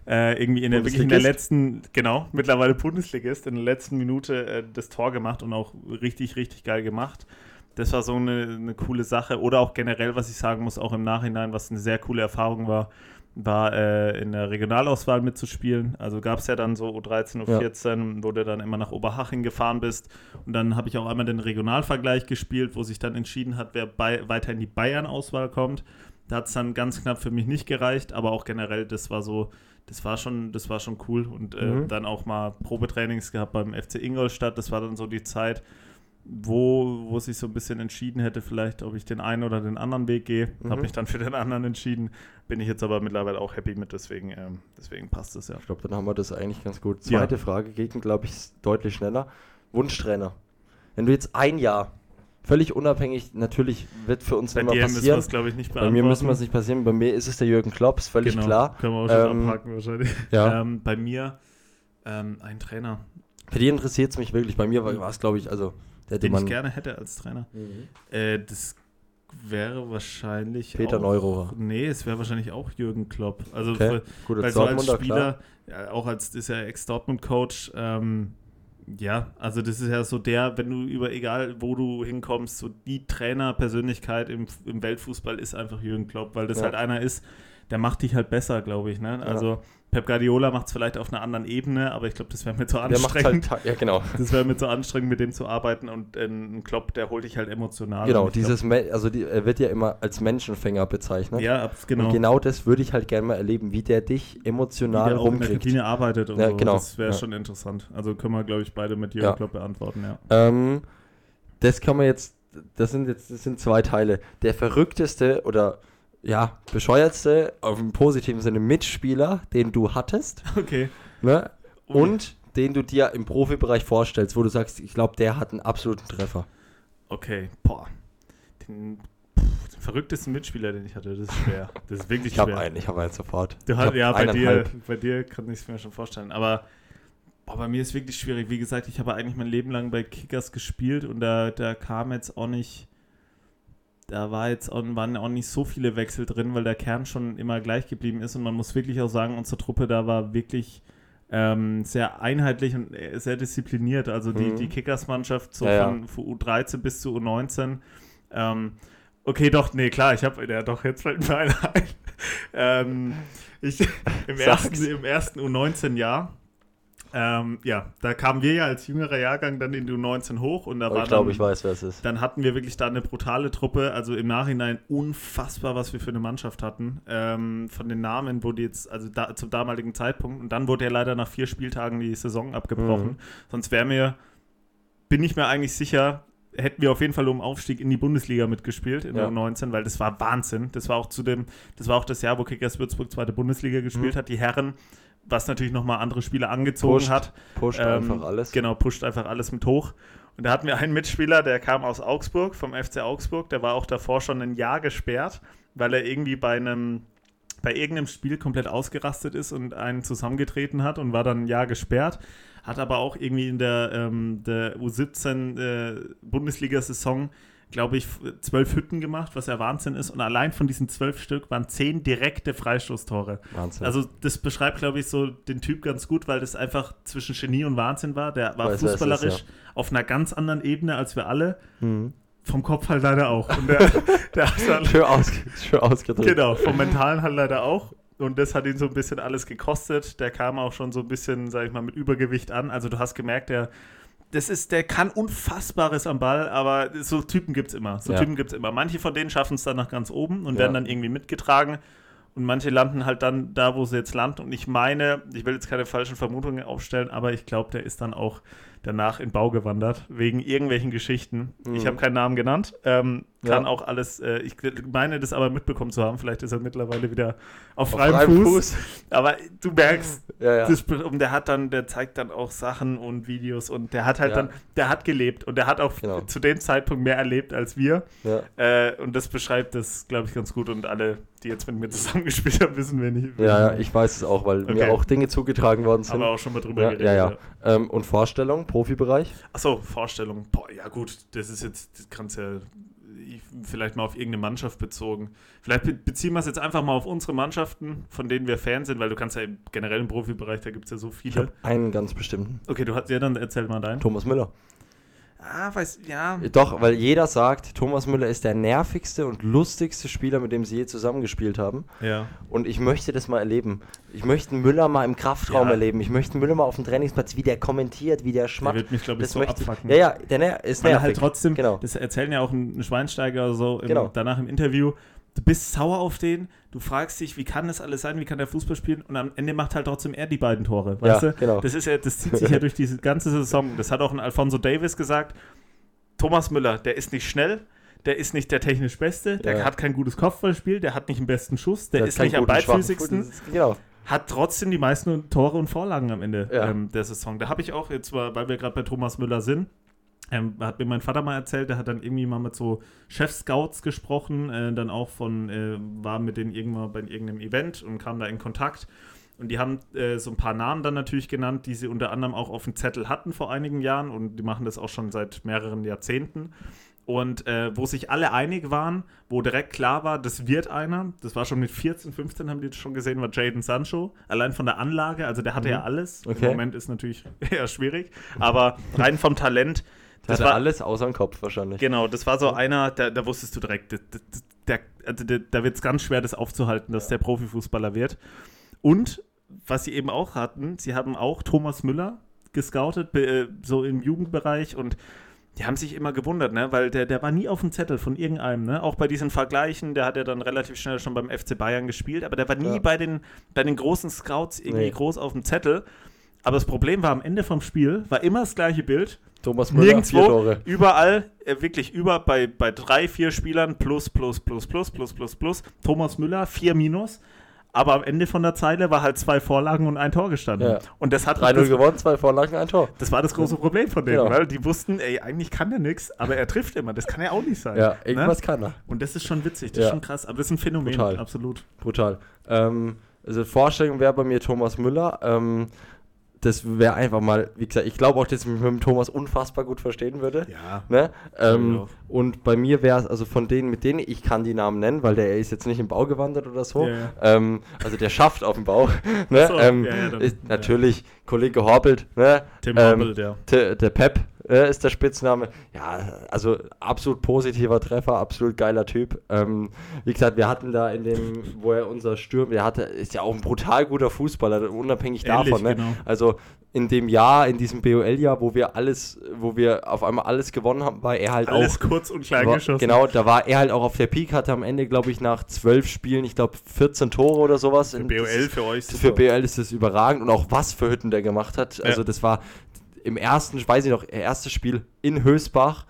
äh, irgendwie in der, wirklich in der letzten, genau, mittlerweile Bundesligist, in der letzten Minute äh, das Tor gemacht und auch richtig, richtig geil gemacht. Das war so eine, eine coole Sache. Oder auch generell, was ich sagen muss, auch im Nachhinein, was eine sehr coole Erfahrung war, war äh, in der Regionalauswahl mitzuspielen. Also gab es ja dann so U13, U14, ja. wo du dann immer nach Oberhaching gefahren bist. Und dann habe ich auch einmal den Regionalvergleich gespielt, wo sich dann entschieden hat, wer bei, weiter in die Bayern-Auswahl kommt. Da hat es dann ganz knapp für mich nicht gereicht, aber auch generell, das war so das war schon, das war schon cool. Und äh, mhm. dann auch mal Probetrainings gehabt beim FC Ingolstadt. Das war dann so die Zeit, wo, wo sich so ein bisschen entschieden hätte, vielleicht, ob ich den einen oder den anderen Weg gehe. Mhm. Habe mich dann für den anderen entschieden. Bin ich jetzt aber mittlerweile auch happy mit, deswegen, ähm, deswegen passt es ja. Ich glaube, dann haben wir das eigentlich ganz gut. Zweite ja. Frage geht, glaube ich, deutlich schneller. Wunschtrainer. Wenn du jetzt ein Jahr völlig unabhängig, natürlich wird für uns Bei immer passieren. Müssen glaube ich, nicht Bei mir müssen wir es nicht passieren. Bei mir ist es der Jürgen Klopp, ist völlig genau, klar. Können wir auch schon ähm, abhaken wahrscheinlich. Ja. Ähm, bei mir ähm, ein Trainer. Für die interessiert es mich wirklich. Bei mir war es, glaube ich, also Den ich gerne hätte als Trainer. Mhm. Äh, das wäre wahrscheinlich Peter auch. Nee, es wäre wahrscheinlich auch Jürgen Klopp. Also okay. für, weil so als Spieler, ja, auch als ist er Ex-Dortmund-Coach, ähm, ja, also das ist ja so der, wenn du über egal wo du hinkommst, so die Trainerpersönlichkeit im, im Weltfußball ist einfach Jürgen Klopp, weil das ja. halt einer ist, der macht dich halt besser, glaube ich. Ne? Also ja. Pep Guardiola macht es vielleicht auf einer anderen Ebene, aber ich glaube, das wäre mir zu anstrengend. Halt, ja, genau. Das wäre mir zu anstrengend, mit dem zu arbeiten und äh, ein Klopp, der holt dich halt emotional. Genau, dieses, glaub, also die, er wird ja immer als Menschenfänger bezeichnet. Ja, genau. Und genau das würde ich halt gerne mal erleben, wie der dich emotional wie der rumkriegt. in der Kabine arbeitet und ja, so. Genau. Das wäre ja. schon interessant. Also können wir, glaube ich, beide mit Jürgen ja. Klopp beantworten, ja. Ähm, das kann man jetzt, das sind jetzt, das sind zwei Teile. Der verrückteste oder ja, bescheuertste, auf dem positiven Sinne Mitspieler, den du hattest. Okay. Ne? Und den du dir im Profibereich vorstellst, wo du sagst, ich glaube, der hat einen absoluten Treffer. Okay, boah. Den, pff, den, verrücktesten Mitspieler, den ich hatte, das ist schwer. Das ist wirklich ich schwer. Einen, ich habe einen sofort. Du hast, ja, bei dir, bei dir kann ich es mir schon vorstellen. Aber boah, bei mir ist es wirklich schwierig. Wie gesagt, ich habe eigentlich mein Leben lang bei Kickers gespielt und da, da kam jetzt auch nicht da war jetzt auch, waren auch nicht so viele Wechsel drin, weil der Kern schon immer gleich geblieben ist und man muss wirklich auch sagen, unsere Truppe da war wirklich ähm, sehr einheitlich und äh, sehr diszipliniert. Also die, mhm. die Kickers-Mannschaft so ja, von, von, U13 bis zu U19. Ähm, okay, doch, nee, klar, ich habe, ja doch, jetzt fällt mir einer ein. ähm, ich, im, ersten, Im ersten U19-Jahr ähm, ja, da kamen wir ja als jüngerer Jahrgang dann in die U19 hoch und da Aber war ich glaube, ich weiß, wer es ist. Dann hatten wir wirklich da eine brutale Truppe, also im Nachhinein unfassbar, was wir für eine Mannschaft hatten. Ähm, von den Namen wurde jetzt, also da, zum damaligen Zeitpunkt, und dann wurde ja leider nach vier Spieltagen die Saison abgebrochen. Mhm. Sonst wäre mir, bin ich mir eigentlich sicher, hätten wir auf jeden Fall um Aufstieg in die Bundesliga mitgespielt in ja. der U19, weil das war Wahnsinn. Das war auch zu dem, das war auch das Jahr, wo Kickers Würzburg zweite Bundesliga gespielt mhm. hat. Die Herren was natürlich nochmal andere Spieler angezogen pusht, hat. Pusht ähm, einfach alles. Genau, pusht einfach alles mit hoch. Und da hatten wir einen Mitspieler, der kam aus Augsburg, vom FC Augsburg, der war auch davor schon ein Jahr gesperrt, weil er irgendwie bei einem bei irgendeinem Spiel komplett ausgerastet ist und einen zusammengetreten hat und war dann ein Jahr gesperrt. Hat aber auch irgendwie in der, ähm, der U17 äh, Bundesliga-Saison glaube ich, zwölf Hütten gemacht, was ja Wahnsinn ist. Und allein von diesen zwölf Stück waren zehn direkte Freistoßtore. Wahnsinn. Also das beschreibt, glaube ich, so den Typ ganz gut, weil das einfach zwischen Genie und Wahnsinn war. Der war weiß, fußballerisch weiß, ja. auf einer ganz anderen Ebene als wir alle. Mhm. Vom Kopf halt leider auch. Und der, der hat schön, aus, schön ausgedrückt. Genau, vom Mentalen halt leider auch. Und das hat ihn so ein bisschen alles gekostet. Der kam auch schon so ein bisschen, sag ich mal, mit Übergewicht an. Also du hast gemerkt, der das ist, der kann Unfassbares am Ball, aber so Typen gibt es immer. So ja. Typen gibt es immer. Manche von denen schaffen es dann nach ganz oben und ja. werden dann irgendwie mitgetragen. und manche landen halt dann da, wo sie jetzt landen. Und ich meine, ich will jetzt keine falschen Vermutungen aufstellen, aber ich glaube, der ist dann auch danach in Bau gewandert, wegen irgendwelchen Geschichten. Mhm. Ich habe keinen Namen genannt. Ähm, kann ja. auch alles, äh, ich meine das aber mitbekommen zu haben. Vielleicht ist er mittlerweile wieder auf, auf freiem Fuß. Fuß. Aber du merkst, ja, ja. Das, und der hat dann, der zeigt dann auch Sachen und Videos und der hat halt dann, der hat gelebt und der hat auch genau. zu dem Zeitpunkt mehr erlebt als wir. Äh, und das beschreibt das, glaube ich, ganz gut. Und alle, die jetzt mit mir zusammengespielt haben, wissen wir nicht. Ja, ja, ich weiß es auch, weil okay. mir auch Dinge zugetragen worden sind. Aber auch schon mal drüber ja, geredet. Ja, ja. Ähm, und Vorstellung, Profibereich? Achso, Vorstellung. Boah, ja gut, das ist jetzt, das kannst ja vielleicht mal auf irgendeine Mannschaft bezogen. Vielleicht beziehen wir es jetzt einfach mal auf unsere Mannschaften, von denen wir Fans sind, weil du kannst ja generell im Profibereich, da gibt es ja so viele. Ich einen ganz bestimmten. Okay, du hast ja dann erzähl mal deinen. Thomas Müller. Ah, weiß, ja. Doch, weil jeder sagt, Thomas Müller ist der nervigste und lustigste Spieler, mit dem sie je zusammengespielt haben. Ja. Und ich möchte das mal erleben. Ich möchte Müller mal im Kraftraum ja. erleben. Ich möchte Müller mal auf dem Trainingsplatz, wie der kommentiert, wie der schmackt. Der wird mich, glaube ich, das so möchte abfacken. Ja, ja, der ner ist Weil nervig. halt trotzdem, genau. das erzählen ja auch ein Schweinsteiger oder so im, genau. danach im Interview, du bist sauer auf den, du fragst dich, wie kann das alles sein, wie kann der Fußball spielen und am Ende macht halt trotzdem er die beiden Tore, weißt ja, du? Genau. Das ist ja, das zieht sich ja durch diese ganze Saison. Das hat auch ein Alfonso Davis gesagt. Thomas Müller, der ist nicht schnell, der ist nicht der technisch Beste, der ja. hat kein gutes Kopfballspiel, der hat nicht den besten Schuss, der, der ist nicht am beidfüßigsten. Genau. Hat trotzdem die meisten Tore und Vorlagen am Ende ja. ähm, der Saison. Da habe ich auch jetzt, weil wir gerade bei Thomas Müller sind, ähm, hat mir mein Vater mal erzählt, der hat dann irgendwie mal mit so Chef-Scouts gesprochen, äh, dann auch von, äh, war mit denen irgendwann bei irgendeinem Event und kam da in Kontakt. Und die haben äh, so ein paar Namen dann natürlich genannt, die sie unter anderem auch auf dem Zettel hatten vor einigen Jahren und die machen das auch schon seit mehreren Jahrzehnten. Und äh, wo sich alle einig waren, wo direkt klar war, das wird einer, das war schon mit 14, 15 haben die das schon gesehen, war Jaden Sancho. Allein von der Anlage, also der hatte mhm. ja alles. Okay. Im Moment ist natürlich eher schwierig, aber rein vom Talent das war alles außer dem Kopf wahrscheinlich. Genau, das war so einer, da, da wusstest du direkt, also der, da wird es ganz schwer, das aufzuhalten, dass ja. der Profifußballer wird. Und was sie eben auch hatten, sie haben auch Thomas Müller gescoutet, äh, so im Jugendbereich und die haben sich immer gewundert, ne? weil der, der war nie auf dem Zettel von irgendeinem. Ne? Auch bei diesen Vergleichen, der hat ja dann relativ schnell schon beim FC Bayern gespielt, aber der war nie ja. bei, den, bei den großen Scouts irgendwie nee. groß auf dem Zettel. Aber das Problem war am Ende vom Spiel, war immer das gleiche Bild. Thomas Müller, Nirgendwo, vier Tore. Überall, äh, wirklich über bei, bei drei, vier Spielern plus, plus, plus, plus, plus, plus, plus. Thomas Müller, vier minus. Aber am Ende von der Zeile war halt zwei Vorlagen und ein Tor gestanden. Ja. Und das hat 3-0 gewonnen, zwei Vorlagen, ein Tor. Das war das große Problem von denen, ja. weil die wussten, ey, eigentlich kann der nichts, aber er trifft immer. Das kann ja auch nicht sein. Ja, irgendwas ne? kann er. Und das ist schon witzig, das ja. ist schon krass. Aber das ist ein Phänomen, Brutal. absolut. Brutal. Ähm, also Vorstellung wäre bei mir Thomas Müller. Ähm, das wäre einfach mal, wie gesagt, ich glaube auch, dass ich mich mit dem Thomas unfassbar gut verstehen würde. Ja. Ne? Ähm, und bei mir wäre es, also von denen, mit denen ich kann die Namen nennen, weil der ist jetzt nicht im Bau gewandert oder so. Ja, ja. Ähm, also der schafft auf dem Bau. ne? So, ähm, ja, dann, ist natürlich Kollege Horbelt. Ne? Tim Horbelt, ja. Der Pep äh, ist der Spitzname. Ja, also absolut positiver Treffer, absolut geiler Typ. Ähm, wie gesagt, wir hatten da in dem, wo er unser Stürm, der hatte, ist ja auch ein brutal guter Fußballer, unabhängig Ähnlich, davon. Ne? Genau. Also in dem Jahr, in diesem BOL-Jahr, wo wir alles, wo wir auf einmal alles gewonnen haben, war er halt alles auch. Alles kurz und klein war, geschossen. Genau, da war er halt auch auf der Peak, hatte am Ende, glaube ich, nach zwölf Spielen, ich glaube, 14 Tore oder sowas. Für BOL für euch. Für BOL ist das überragend und auch was für Hütten der gemacht hat. Also, ja. das war im ersten, weiß ich noch, erstes Spiel in Hösbach.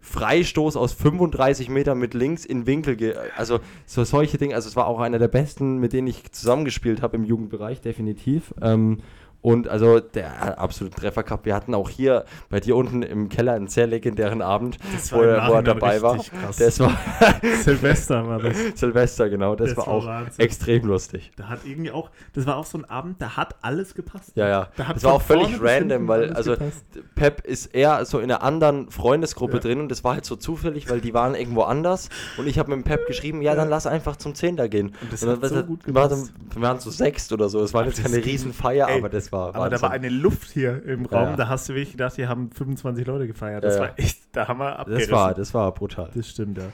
Freistoß aus 35 Metern mit links in Winkel. Also so solche Dinge. Also es war auch einer der besten, mit denen ich zusammengespielt habe im Jugendbereich, definitiv. Ähm, und also der absolute Treffer gehabt. Wir hatten auch hier bei dir unten im Keller einen sehr legendären Abend, wo er, wo er, dabei war. Krass. Das war Silvester war das. Silvester, genau. Das, das war, war, auch Wahnsinn. extrem lustig. Da hat irgendwie auch, das war auch so ein Abend, da hat alles gepasst. Ja, ja. Da das war auch völlig random, weil also gepasst. Pep ist eher so in einer anderen Freundesgruppe ja. drin und das war halt so zufällig, weil die waren irgendwo anders und ich habe mit dem Pep geschrieben, ja, dann lass einfach zum Zehnter gehen. Und das und dann, hat so gut gemacht. Wir waren so sechst oder so. Es war jetzt keine Riesenfeier, aber das war war. Aber da war eine Luft hier im Raum, ja. da hast du wirklich gedacht, hier haben 25 Leute gefeiert. Das ja, war echt, da haben wir abgerissen. Das war, das war brutal. Das stimmt, ja.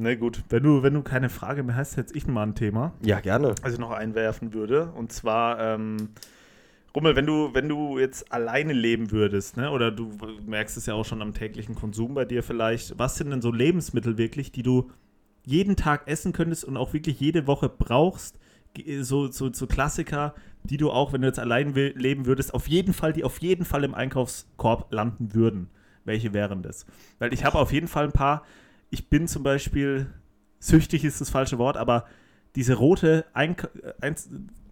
Na gut, wenn du, wenn du keine Frage mehr hast, hätte ich mal ein Thema. Ja, gerne. Also ich noch einwerfen würde. Und zwar, ähm, Rummel, wenn du, wenn du jetzt alleine leben würdest, ne, oder du merkst es ja auch schon am täglichen Konsum bei dir vielleicht, was sind denn so Lebensmittel wirklich, die du jeden Tag essen könntest und auch wirklich jede Woche brauchst, so, so, so Klassiker, die du auch, wenn du jetzt allein leben würdest, auf jeden Fall, die auf jeden Fall im Einkaufskorb landen würden. Welche wären das? Weil ich habe auf jeden Fall ein paar. Ich bin zum Beispiel, süchtig ist das falsche Wort, aber diese rote Eink äh,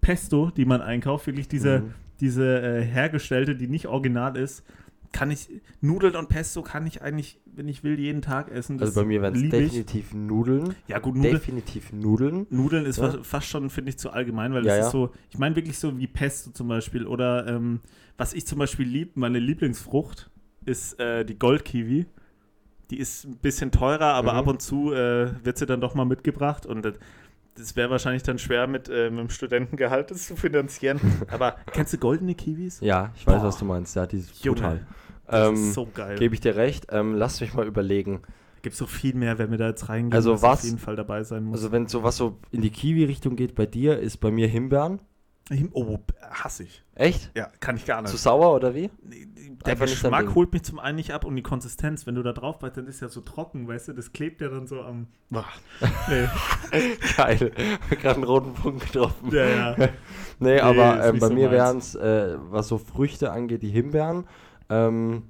Pesto, die man einkauft, wirklich diese, mhm. diese äh, hergestellte, die nicht original ist, kann ich, Nudeln und Pesto kann ich eigentlich, wenn ich will, jeden Tag essen. Das also bei mir wären es definitiv Nudeln. Ja, gut, Nudeln. Definitiv Nudeln. Nudeln ist ja. fast schon, finde ich, zu allgemein, weil ja, das ist so, ich meine wirklich so wie Pesto zum Beispiel oder ähm, was ich zum Beispiel liebe, meine Lieblingsfrucht ist äh, die Goldkiwi. Die ist ein bisschen teurer, aber mhm. ab und zu äh, wird sie dann doch mal mitgebracht und das wäre wahrscheinlich dann schwer mit, äh, mit dem Studentengehalt das zu finanzieren. Aber kennst du goldene Kiwis? Ja, ich weiß, Boah. was du meinst. Ja, die ist brutal. Das ähm, ist so geil. Gebe ich dir recht. Ähm, lass mich mal überlegen. Gibt es so viel mehr, wenn wir da jetzt reingehen, also was, auf jeden Fall dabei sein muss. Also wenn sowas so in die Kiwi-Richtung geht bei dir, ist bei mir Himbeeren. Oh, hasse ich. Echt? Ja, kann ich gar nicht. Zu sauer oder wie? Der Einfach Geschmack holt mich zum einen nicht ab und die Konsistenz, wenn du da drauf beißt, dann ist ja so trocken, weißt du, das klebt ja dann so am. nee. Geil. Gerade einen roten Punkt getroffen. Ja, ja. nee, nee aber äh, bei so mir wären es, äh, was so Früchte angeht, die Himbeeren. Ähm,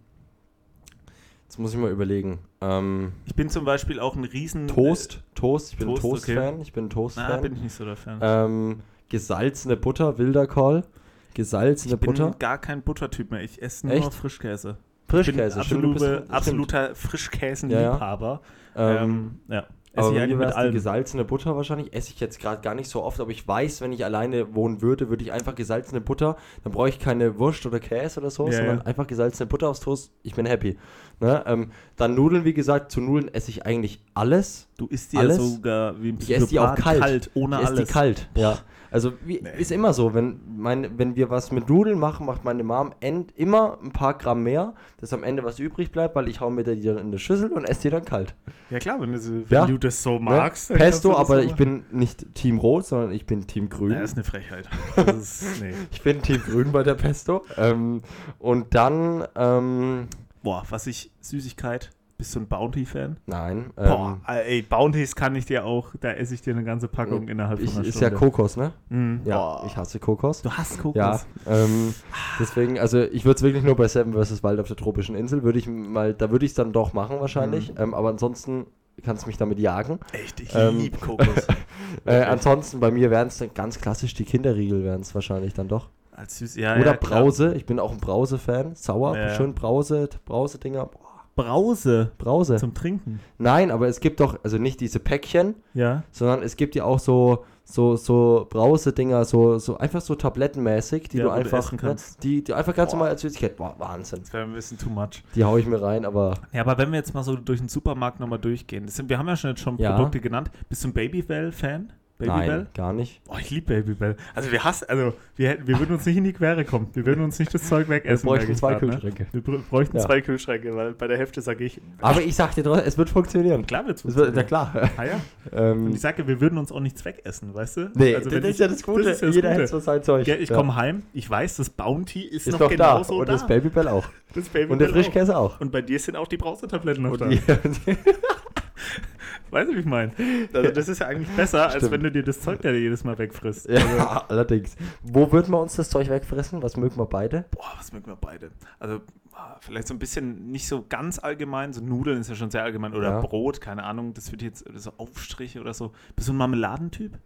jetzt muss ich mal überlegen. Ähm, ich bin zum Beispiel auch ein riesen. Toast. Toast. Ich bin Toast, Toast-Fan. Okay. Ich bin Toast-Fan. Ah, bin ich nicht so der Fan. Ähm, gesalzene Butter, wilder Call. Gesalzene Butter. Ich bin gar kein Buttertyp mehr. Ich esse nur Echt? Frischkäse. Frischkäse, ich bin absolute, bist, absoluter Frischkäsenliebhaber. Ja, ja. Ähm, ja. Aber bei mir wäre die gesalzene Butter wahrscheinlich. Esse ich jetzt gerade gar nicht so oft, aber ich weiß, wenn ich alleine wohnen würde, würde ich einfach gesalzene Butter, dann brauche ich keine Wurst oder Käse oder so, ja, sondern ja. einfach gesalzene Butter aufs Toast. Ich bin happy. Ne? Ähm, dann Nudeln, wie gesagt, zu Nudeln esse ich eigentlich alles. Du isst die alles. ja sogar wie ein Ich esse die auch kalt. kalt ohne ich alles. die kalt, ja. Also wie, nee. ist immer so, wenn, mein, wenn wir was mit Nudeln machen, macht meine Mom end, immer ein paar Gramm mehr, dass am Ende was übrig bleibt, weil ich hau mir die dann in eine Schüssel und esse die dann kalt. Ja klar, wenn, du, wenn ja. du das so ne? magst. Ne? Pesto, aber so ich bin nicht Team Rot, sondern ich bin Team Grün. Das ist eine Frechheit. Ist, nee. ich bin Team Grün bei der Pesto. Ähm, und dann... Ähm, Boah, was ich, Süßigkeit, bist du ein Bounty-Fan? Nein. Boah, ähm, ey, Bounties kann ich dir auch, da esse ich dir eine ganze Packung innerhalb ich, von einer Ist ja Kokos, ne? Mhm. Ja, Boah. ich hasse Kokos. Du hast Kokos? Ja, ähm, deswegen, also ich würde es wirklich nur bei Seven vs. Wild auf der tropischen Insel, würde ich mal, da würde ich es dann doch machen wahrscheinlich, mhm. ähm, aber ansonsten kannst du mich damit jagen. Echt, ich ähm, liebe Kokos. äh, ansonsten, bei mir wären es dann ganz klassisch die Kinderriegel, wären es wahrscheinlich dann doch. Als süß, ja, Oder ja, Brause, ich bin auch ein Brause-Fan, sauer, ja, schön Brause, Brause-Dinger, boah Brause. Brause. Zum Trinken. Nein, aber es gibt doch, also nicht diese Päckchen, ja. sondern es gibt ja auch so, so, so Brause-Dinger, so, so einfach so tablettenmäßig, die ja, du einfach, du ne, die, die einfach ganz normal als Süßigkeit, Boah, Wahnsinn. Das wäre ein bisschen too much. Die haue ich mir rein, aber. Ja, aber wenn wir jetzt mal so durch den Supermarkt nochmal durchgehen, sind, wir haben ja schon jetzt schon Produkte genannt. Bist du ein Babybell-Fan? Babybell? Nein, gar nicht. Oh, ich liebe Babybell. Also wir hassen, also wir, wir würden uns nicht in die Quere kommen. Wir würden uns nicht das Zeug wegessen. Wir bräuchten zwei grad, ne? Kühlschränke. Ne? Wir bräuchten ja. zwei Kühlschränke, weil bei der Hälfte sage ich. Aber ich sag dir doch, es wird funktionieren. Klar wird es funktionieren. na klar. Ah, ja. ähm, Und ich sage, wir würden uns auch nichts wegessen, weißt du? Nee, also, das, ist ja das Gute. Das ja das Jeder hätte so sein Zeug. Ich ja. komme heim, ich weiß, das Bounty ist, ist noch, genauso da. Und da. das Babybell auch. Das Babybell Und der Frischkäse auch. auch. Und bei dir sind auch die Brausetabletten noch da. Weißt du, wie ich meine? Also das ist ja eigentlich besser, als wenn du dir das Zeug da jedes Mal wegfrisst. Ja, also, allerdings. Wo würden wir uns das Zeug wegfressen? Was mögen wir beide? Boah, was mögen wir beide? Also ah, vielleicht so ein bisschen nicht so ganz allgemein, so Nudeln ist ja schon sehr allgemein oder ja. Brot, keine Ahnung, das wird jetzt so Aufstriche oder so. Bist du ein Marmeladentyp?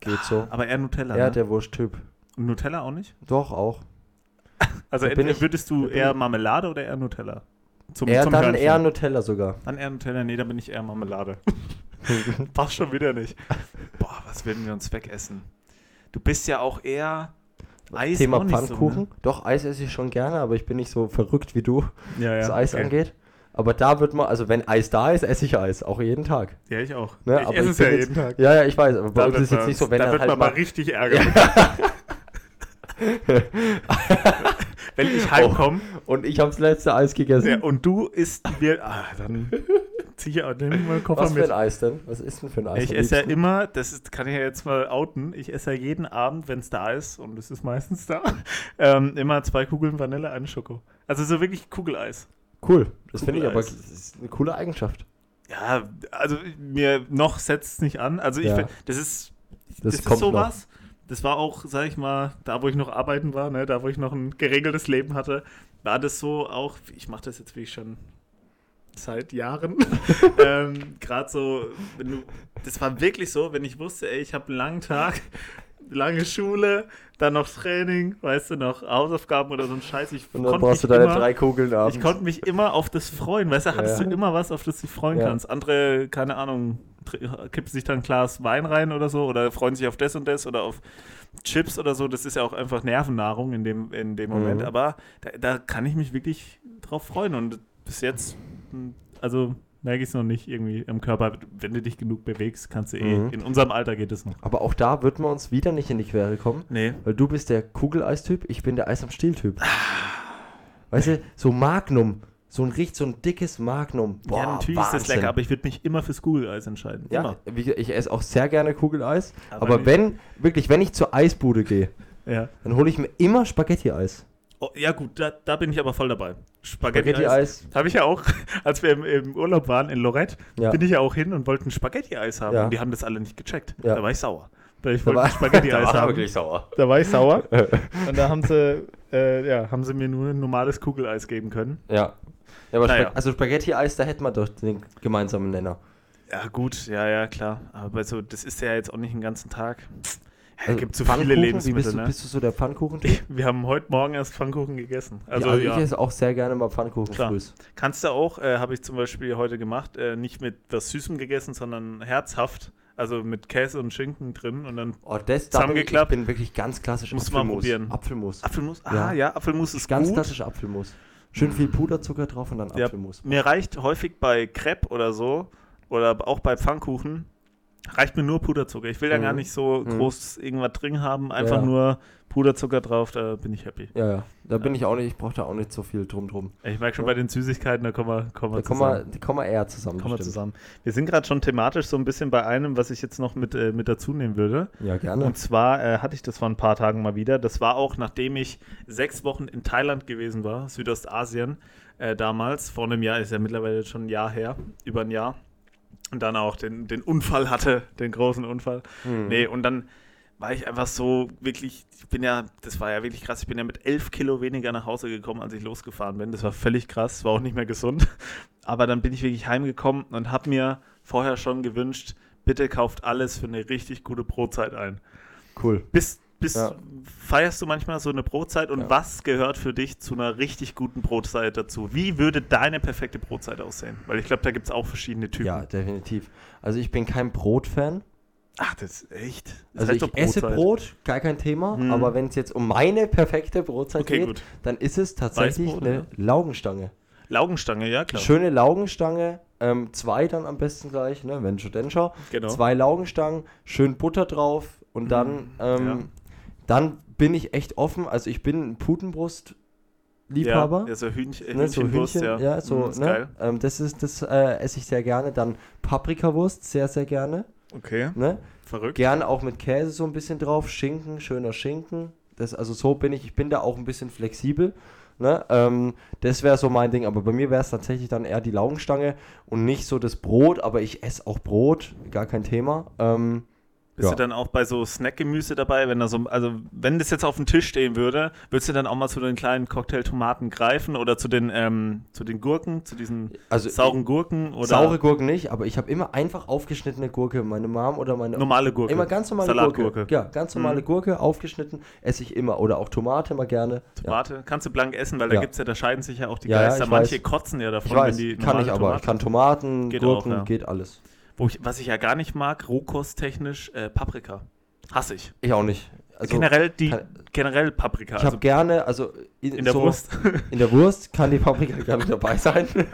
Geht so. Aber eher Nutella. Eher ne? der Wursttyp. Und Nutella auch nicht? Doch, auch. Also würdest du eher Marmelade oder eher Nutella? Zum, eher, zum dann Hörnchen. eher Nutella sogar. Dann eher Nutella, nee, da bin ich eher Marmelade. Passt schon wieder nicht. Boah, was werden wir uns wegessen? Du bist ja auch eher Eis Thema Pfannkuchen. So, ne? Doch, Eis esse ich schon gerne, aber ich bin nicht so verrückt wie du, ja, ja, was Eis okay. angeht. Aber da wird man, also wenn Eis da ist, esse ich Eis, auch jeden Tag. Ja, ich auch. Ne? Ich aber esse es ja jeden Tag. Ja, ja, ich weiß, aber bei da uns ist es jetzt nicht so, wenn da wird halt man mal richtig ärgern. wenn ich heimkomme. Oh, und ich habe das letzte Eis gegessen. Ja, und du isst mir. Ah, dann zieh ich auch den meinen Koffer Was mit. Was für ein Eis denn? Was ist denn für ein Eis? Ich esse ja immer, das ist, kann ich ja jetzt mal outen, ich esse ja jeden Abend, wenn es da ist, und es ist meistens da, ähm, immer zwei Kugeln Vanille, eine Schoko. Also so wirklich Kugeleis. Cool. Das finde ich aber das ist eine coole Eigenschaft. Ja, also mir noch setzt es nicht an. Also ich ja. das ist das, das kommt ist sowas. Noch. Das war auch, sag ich mal, da wo ich noch arbeiten war, ne, da wo ich noch ein geregeltes Leben hatte, war das so auch, ich mache das jetzt wie ich schon seit Jahren. ähm, Gerade so, wenn du, das war wirklich so, wenn ich wusste, ey, ich habe einen langen Tag, lange Schule, dann noch Training, weißt du, noch Hausaufgaben oder so ein Scheiß. Ich und dann brauchst du deine immer, drei Kugeln abends. Ich konnte mich immer auf das freuen, weißt du, hattest ja. du immer was, auf das du dich freuen ja. kannst. Andere, keine Ahnung, kippen sich dann ein Glas Wein rein oder so oder freuen sich auf das und das oder auf Chips oder so. Das ist ja auch einfach Nervennahrung in dem, in dem Moment. Mhm. Aber da, da kann ich mich wirklich drauf freuen und bis jetzt, hm, also merke ich es noch nicht irgendwie im Körper. Wenn du dich genug bewegst, kannst du eh. Mhm. In unserem Alter geht es noch. Aber auch da würden wir uns wieder nicht in die Quere kommen. Nee. Weil du bist der Kugeleistyp, ich bin der Eis am Stiel-Typ. weißt du, so Magnum. So ein richtig, so ein dickes Magnum. Boah, ja, natürlich Wahnsinn. ist das lecker, aber ich würde mich immer fürs Kugeleis entscheiden. Ja, immer. ich esse auch sehr gerne Kugeleis. Aber, aber wenn, wirklich, wenn ich zur Eisbude gehe, ja. dann hole ich mir immer Spaghetti-Eis. Oh, ja, gut, da, da, bin ich aber voll dabei. Spaghetti-Eis. Spaghetti Habe ich ja auch, als wir im, im, Urlaub waren in Lorette, ja. bin ich ja auch hin und wollte ein Spaghetti-Eis haben. Ja. Und die haben das alle nicht gecheckt. Ja. Da war ich sauer. Da ich wollte Spaghetti-Eis haben. wirklich sauer. Da war ich sauer. und da haben sie, äh, ja, haben sie mir nur ein normales Kugeleis geben können. Ja. ja aber naja. Sp also Spaghetti-Eis, da hätten wir doch den gemeinsamen Nenner. Ja, gut, ja, ja, klar. Aber so, das ist ja jetzt auch nicht den ganzen Tag. Es also gibt so viele Lebensmittel. Wie bist, du, ne? bist du so der Pfannkuchen? Wir haben heute Morgen erst Pfannkuchen gegessen. Also, ja, also ja. ich esse auch sehr gerne mal Pfannkuchen Klar. frühs. Kannst du auch, äh, habe ich zum Beispiel heute gemacht, äh, nicht mit was Süßem gegessen, sondern herzhaft. Also mit Käse und Schinken drin und dann oh, das zusammengeklappt. Ich bin wirklich ganz klassisch Muss Apfelmus. mal probieren. Apfelmus. Apfelmus? Ah ja, ja Apfelmus ist ganz gut. klassisch Apfelmus. Schön viel Puderzucker drauf und dann Apfelmus. Ja, mir reicht häufig bei Crepe oder so oder auch bei Pfannkuchen Reicht mir nur Puderzucker. Ich will ja mhm. gar nicht so mhm. groß irgendwas drin haben. Einfach ja. nur Puderzucker drauf, da bin ich happy. Ja, ja. Da bin ich auch nicht, ich brauche da auch nicht so viel drum drum. Ich merke schon ja. bei den Süßigkeiten, da kommen wir, kommen wir da zusammen. Kommen wir, kommen wir eher zusammen. Kommen wir zusammen. Wir sind gerade schon thematisch so ein bisschen bei einem, was ich jetzt noch mit, äh, mit dazu nehmen würde. Ja, gerne. Und zwar äh, hatte ich das vor ein paar Tagen mal wieder. Das war auch, nachdem ich sechs Wochen in Thailand gewesen war, Südostasien äh, damals. Vor einem Jahr, ist ja mittlerweile schon ein Jahr her, über ein Jahr und dann auch den, den Unfall hatte, den großen Unfall. Mhm. Nee, und dann war ich einfach so wirklich, ich bin ja, das war ja wirklich krass, ich bin ja mit elf Kilo weniger nach Hause gekommen, als ich losgefahren bin. Das war völlig krass, war auch nicht mehr gesund. Aber dann bin ich wirklich heimgekommen und habe mir vorher schon gewünscht, bitte kauft alles für eine richtig gute Brotzeit ein. Cool. Bis, bist, ja. Feierst du manchmal so eine Brotzeit und ja. was gehört für dich zu einer richtig guten Brotzeit dazu? Wie würde deine perfekte Brotzeit aussehen? Weil ich glaube, da gibt es auch verschiedene Typen. Ja, definitiv. Also ich bin kein Brotfan. Ach, das ist echt. Das also ich esse Brot, gar kein Thema, hm. aber wenn es jetzt um meine perfekte Brotzeit okay, geht, gut. dann ist es tatsächlich Weißbrot, eine ja. Laugenstange. Laugenstange, ja klar. Schöne Laugenstange, ähm, zwei dann am besten gleich, ne, wenn schon denn schon. Genau. Zwei Laugenstangen, schön Butter drauf und dann hm, ähm, dann bin ich echt offen. Also ich bin ein Putenbrust. Liebhaber. Ja, so Hühnchen, ne, so Hühnchen, ja. ja. so, mhm, ist ne? Ähm, das ist, das äh, esse ich sehr gerne. Dann Paprikawurst, sehr, sehr gerne. Okay. Ne? Verrückt. Gerne auch mit Käse so ein bisschen drauf. Schinken, schöner Schinken. Das, also so bin ich, ich bin da auch ein bisschen flexibel. Ne? Ähm, das wäre so mein Ding, aber bei mir wäre es tatsächlich dann eher die Laugenstange und nicht so das Brot, aber ich esse auch Brot, gar kein Thema. Ähm, bist ja. du dann auch bei so Snackgemüse dabei, wenn da so, also wenn das jetzt auf dem Tisch stehen würde, würdest du dann auch mal zu den kleinen Cocktailtomaten greifen oder zu den, ähm, zu den Gurken, zu diesen also sauren Gurken oder? Saure Gurken nicht, aber ich habe immer einfach aufgeschnittene Gurke. Meine Mom oder meine normale Gurke. Immer ganz normale Salatgurke. Gurke. Ja, ganz normale mhm. Gurke, aufgeschnitten, esse ich immer. Oder auch Tomate mal gerne. Tomate ja. kannst du blank essen, weil da gibt es ja, da scheiden sich ja auch die Geister. Manche weiß. kotzen ja davon, ich weiß, wenn die kann ich aber. Tomaten. Ich kann Tomaten, geht Gurken, auch, ja. geht alles. Wo ich, was ich ja gar nicht mag, rohkosttechnisch, äh, Paprika. Hasse ich. Ich auch nicht. Also generell die generell Paprika. Ich habe also gerne, also in, in der so, Wurst. In der Wurst kann die Paprika gerne dabei sein.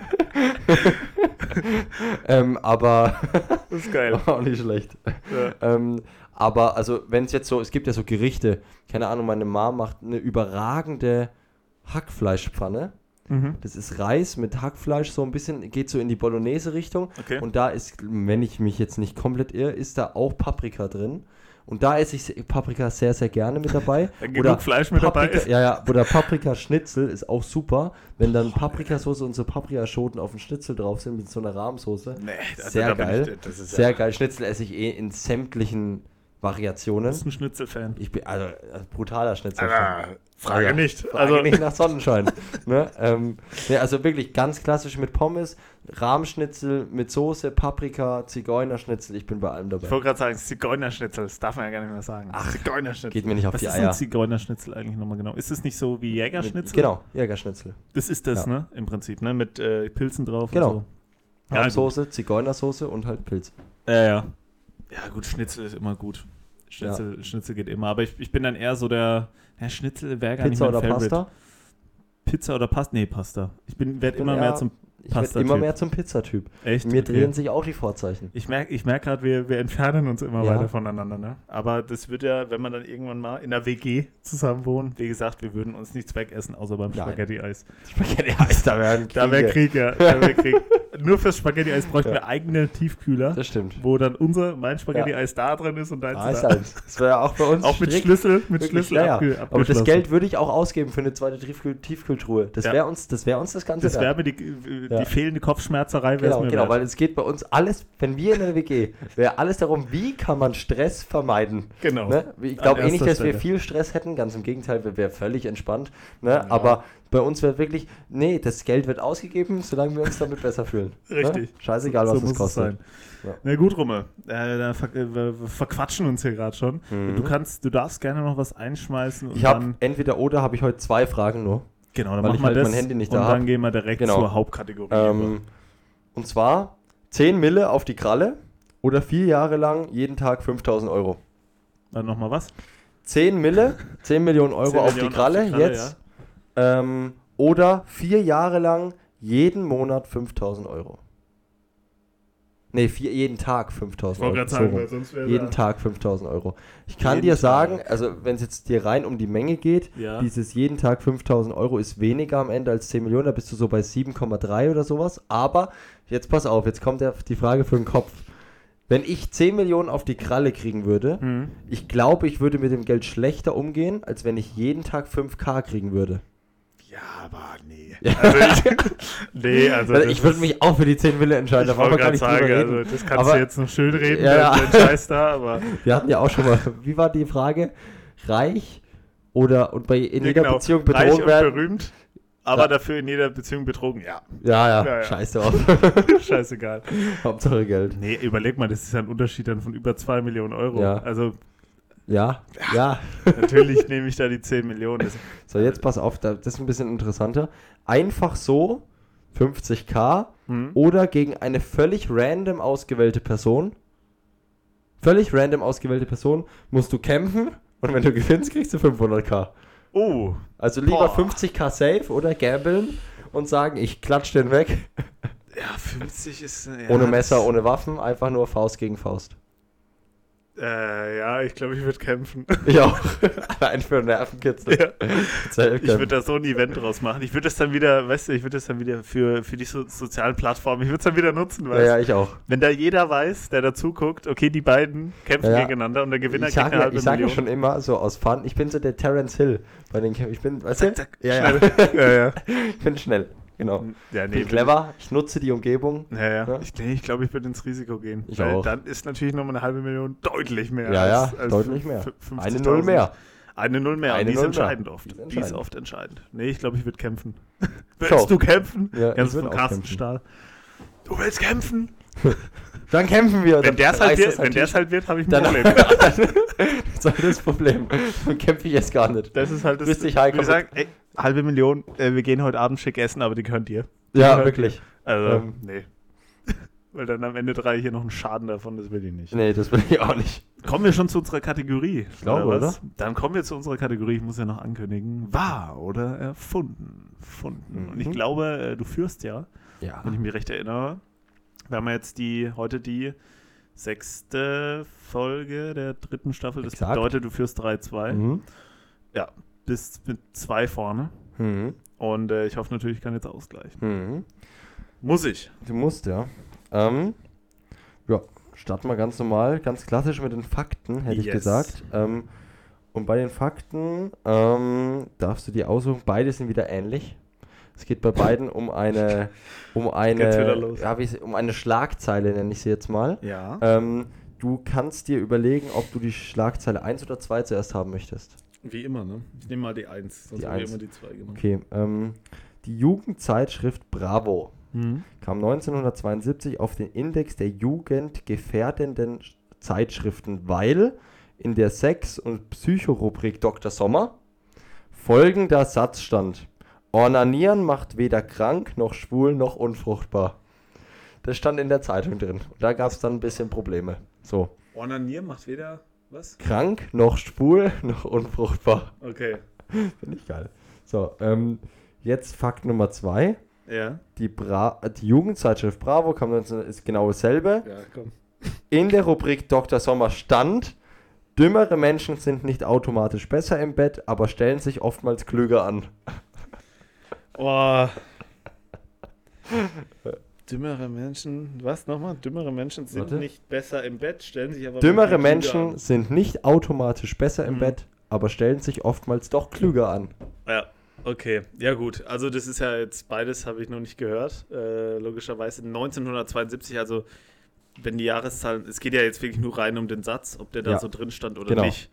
ähm, aber das ist geil. auch nicht schlecht. Ja. Ähm, aber also wenn es jetzt so, es gibt ja so Gerichte, keine Ahnung, meine Mom macht eine überragende Hackfleischpfanne. Mhm. Das ist Reis mit Hackfleisch, so ein bisschen, geht so in die Bolognese-Richtung. Okay. Und da ist, wenn ich mich jetzt nicht komplett irre, ist da auch Paprika drin. Und da esse ich Paprika sehr, sehr gerne mit dabei. Genug oder Fleisch mit Paprika, dabei ist. Ja, ja, oder Paprikaschnitzel ist auch super. Wenn dann Paprikasauce und so Paprikaschoten auf dem Schnitzel drauf sind mit so einer Rahmsoße. Nee, also sehr geil. Ich, sehr ja geil. Schnitzel esse ich eh in sämtlichen Variationen. Du bist ein Schnitzelfan. Ich bin also, also brutaler Schnitzelfan. Frage ja, nicht. Frage also nicht nach Sonnenschein. ne? ähm, ne, also wirklich ganz klassisch mit Pommes, Rahmschnitzel mit Soße, Paprika, Zigeunerschnitzel. Ich bin bei allem dabei. Ich wollte gerade sagen, Zigeunerschnitzel, das darf man ja gar nicht mehr sagen. Ach, Zigeunerschnitzel. Geht mir nicht auf Was die ist Eier. ein Zigeunerschnitzel eigentlich nochmal genau? Ist es nicht so wie Jägerschnitzel? Genau, Jägerschnitzel. Das ist das, Ja. ne? Im Prinzip, ne? Mit äh, Pilzen drauf Genau. und so. Ja, Rahmsoße, Zigeunersoße und halt Pilz. Ja, ja. Ja, gut, Schnitzel ist immer gut. Schnitzel, Schnitzel geht immer. Aber ich, ich bin dann eher so der. Ja, Schnitzel wäre gar Pizza nicht mein oder Favorite. Pasta? Pizza oder Pasta? Nee, Pasta. Ich bin werde immer eher mehr zum. Ich werde immer mehr zum Pizzatyp. Echt? Mir Okay. drehen sich auch die Vorzeichen. Ich merke ich merk gerade, wir, wir entfernen uns immer Ja. weiter voneinander. Ne? Aber das wird ja, wenn man dann irgendwann mal in der WG zusammen wohnt, wie gesagt, wir würden uns nichts wegessen, außer beim. Spaghetti-Eis. Spaghetti-Eis, da werden Da wäre Krieg, ja. Da wär Krieg. Nur fürs Spaghetti-Eis bräuchten Ja. wir eigene Tiefkühler, Das stimmt. wo dann unser, mein Spaghetti-Eis da drin ist und deins Ah, ist da. halt. Das wäre auch bei uns Auch mit Schlüssel, mit Schlüssel ja, ja. Aber das. Geld würde ich auch ausgeben für eine zweite Tiefkühl Tiefkühltruhe. Das Ja. wäre uns, das wäre uns das Ganze Das wäre mir die, die Ja. fehlende Kopfschmerzerei Genau, mir genau, wert. weil es geht bei uns alles, wenn wir in der WG, wäre alles darum, wie kann man Stress vermeiden. Genau. Ne? Ich glaube eh nicht, dass wir Stelle. viel Stress hätten, ganz im Gegenteil, wir wären völlig entspannt. Ne? Ja. Aber bei uns wäre wirklich, nee, das Geld wird ausgegeben, solange wir uns damit besser fühlen. Richtig. Ne? Scheißegal, was so es es kostet. sein. Ja. Na gut, Rumme. Äh, da ver äh, wir verquatschen uns hier gerade schon. Mhm. Du kannst, du darfst gerne noch was einschmeißen Ich habe entweder oder habe ich heute zwei Fragen nur. Genau, dann machen ich wir halt das mein Handy nicht und da dann hab. gehen wir direkt Genau. zur Hauptkategorie. Ähm, und zwar 10 Mille auf die Kralle oder vier Jahre lang jeden Tag 5000 Euro. Dann nochmal was? 10 Mille, 10 Millionen Euro 10 auf, Millionen die Kralle, auf die Kralle, jetzt. Ähm, oder vier Jahre lang jeden Monat 5000 Euro. Ne, vier, jeden Tag 5000 Euro. so rum. sonst wäre jeden Tag 5000 Euro. Ich kann Jeden dir sagen, Tag. also wenn es jetzt dir rein um die Menge geht, Ja. dieses jeden Tag 5000 Euro ist weniger am Ende als 10 Millionen, da bist du so bei 7,3 oder sowas. Aber jetzt pass auf, jetzt kommt der, die Frage für den Kopf. Wenn ich 10 Millionen auf die Kralle kriegen würde, Hm. ich glaube, ich würde mit dem Geld schlechter umgehen, als wenn ich jeden Tag 5K kriegen würde. Ja, aber nee. Also ich, nee, also. Also ich würde mich auch für die 10 Mille entscheiden, Ich wollte gerade sagen, also das kannst Aber- du jetzt noch schön reden, Ja, ja. den, Scheiß da, aber. Wir hatten ja auch schon mal, wie war die Frage? Reich oder und bei in Ja, jeder genau. Beziehung Reich betrogen und werden? berühmt, aber Ja. dafür in jeder Beziehung betrogen. Ja, Ja, ja, Ja, ja. scheiß drauf. scheißegal. Hauptsache Geld. Nee, überleg mal, das ist ja ein Unterschied dann von über 2 Millionen Euro. Ja. Also Ja, ja. natürlich nehme ich da die 10 Millionen. So, jetzt pass auf, da- das ist ein bisschen interessanter. Einfach so 50k hm? oder gegen eine völlig random ausgewählte Person. Völlig random ausgewählte Person musst du kämpfen und wenn du gewinnst, kriegst du 500k. Oh, Also lieber Boah. 50k safe oder gambeln und sagen, ich klatsch den weg. ja, 50 ist. Ja, ohne Messer, ohne Waffen, einfach nur Faust gegen Faust. Äh, ja, ich glaube, ich würde kämpfen. Ich auch. Allein für Nervenkitzel. ja. Ich würde da so ein Event draus machen. Ich würde das dann wieder, weißt du, ich würde das dann wieder für, für die so sozialen Plattformen, ich würde es dann wieder nutzen, ja, weißt ja, ich auch. Wenn da jeder weiß, der dazu guckt, okay, die beiden kämpfen Ja, ja. gegeneinander und der Gewinner Ich kriegt sage eine ja, halbe ich sag ja Million. schon immer so aus Fun, ich bin so der Terence Hill bei den Kämpfen. Ich bin, weißt du? zack, ja, ja. schnell. ja, ja. ich bin schnell. Genau. Ja, Ich nee, bin clever, ich nutze die Umgebung. Ja, ja. Ja. Ich, nee, ich glaube, ich würde ins Risiko gehen. Ich weil auch. dann ist natürlich nochmal eine halbe Million deutlich mehr. Ja, ja, als, als deutlich mehr. Eine 50.000. Null mehr. Eine Null mehr. Eine die ist Null mehr. entscheidend oft. Die ist Die ist entscheidend. oft entscheidend. Nee, ich glaube, ich würde kämpfen. Willst du kämpfen? Ja, Ganz von Carsten. Stahl. Du willst kämpfen? Dann kämpfen wir. Wenn der es halt reißt wird, wenn halt wird, habe ich ein dann, Problem. das ist halt das Problem. Dann kämpfe ich jetzt gar nicht. Das ist halt das. Ey, halbe Million, äh, wir gehen heute Abend schick essen, aber die gehört dir. Ja, Ja. wirklich. Also, Ähm. nee. Weil dann am Ende drei hier noch einen Schaden davon, das will ich nicht. Nee, das will ich auch nicht. Kommen wir schon zu unserer Kategorie. Ich glaube, Dann kommen wir zu unserer Kategorie, ich muss ja noch ankündigen, wahr oder erfunden. Funden. Und ich Mhm. glaube, äh, du führst ja, Ja. wenn ich mich recht erinnere. Wir haben ja jetzt die, heute die sechste Folge der dritten Staffel. Das Exakt. bedeutet, du führst 3-2. Mhm. Bist mit zwei vorne. Mhm. Und äh, ich hoffe natürlich, ich kann jetzt ausgleichen. Mhm. Muss ich. Du musst, ja. Ähm, ja, starten wir ganz normal, ganz klassisch mit den Fakten, hätte ich Yes. gesagt. Ähm, und bei den Fakten ähm, darfst du dir aussuchen, beide sind wieder ähnlich. Es geht bei beiden um eine, um eine, ja, um eine Schlagzeile, nenne ich sie jetzt mal. Ja. Ähm, du kannst dir überlegen, ob du die Schlagzeile 1 oder 2 zuerst haben möchtest. Wie immer, ne? Ich nehme mal die 1, sonst habe ich immer die 2 gemacht. Okay, ähm, die Jugendzeitschrift Bravo mhm. kam 1972 auf den Index der jugendgefährdenden Zeitschriften, weil in der Sex- und Psychorubrik Dr. Sommer folgender Satz stand. Ornanieren macht weder krank, noch schwul, noch unfruchtbar. Das stand in der Zeitung drin. Da gab es dann ein bisschen Probleme. So. Ornanieren macht weder was? Krank, noch schwul, noch unfruchtbar. Okay. Finde ich geil. So, ähm, jetzt Fakt Nummer zwei. Ja. Die, Bra die Jugendzeitschrift Bravo kam 19, ist genau dasselbe. Ja, komm. In der Rubrik Dr. Sommer stand, dümmere Menschen sind nicht automatisch besser im Bett, aber stellen sich oftmals klüger an. Boah. Dümmere Menschen, was nochmal? Dümmere Menschen sind Warte. nicht besser im Bett, stellen sich aber. Dümmere Menschen sind nicht automatisch besser im mhm. Bett, aber stellen sich oftmals doch klüger an. Ja, okay. Ja, gut. Also, das ist ja jetzt beides, habe ich noch nicht gehört. Äh, logischerweise 1972, also, wenn die Jahreszahlen, es geht ja jetzt wirklich nur rein um den Satz, ob der da ja. so drin stand oder genau. nicht.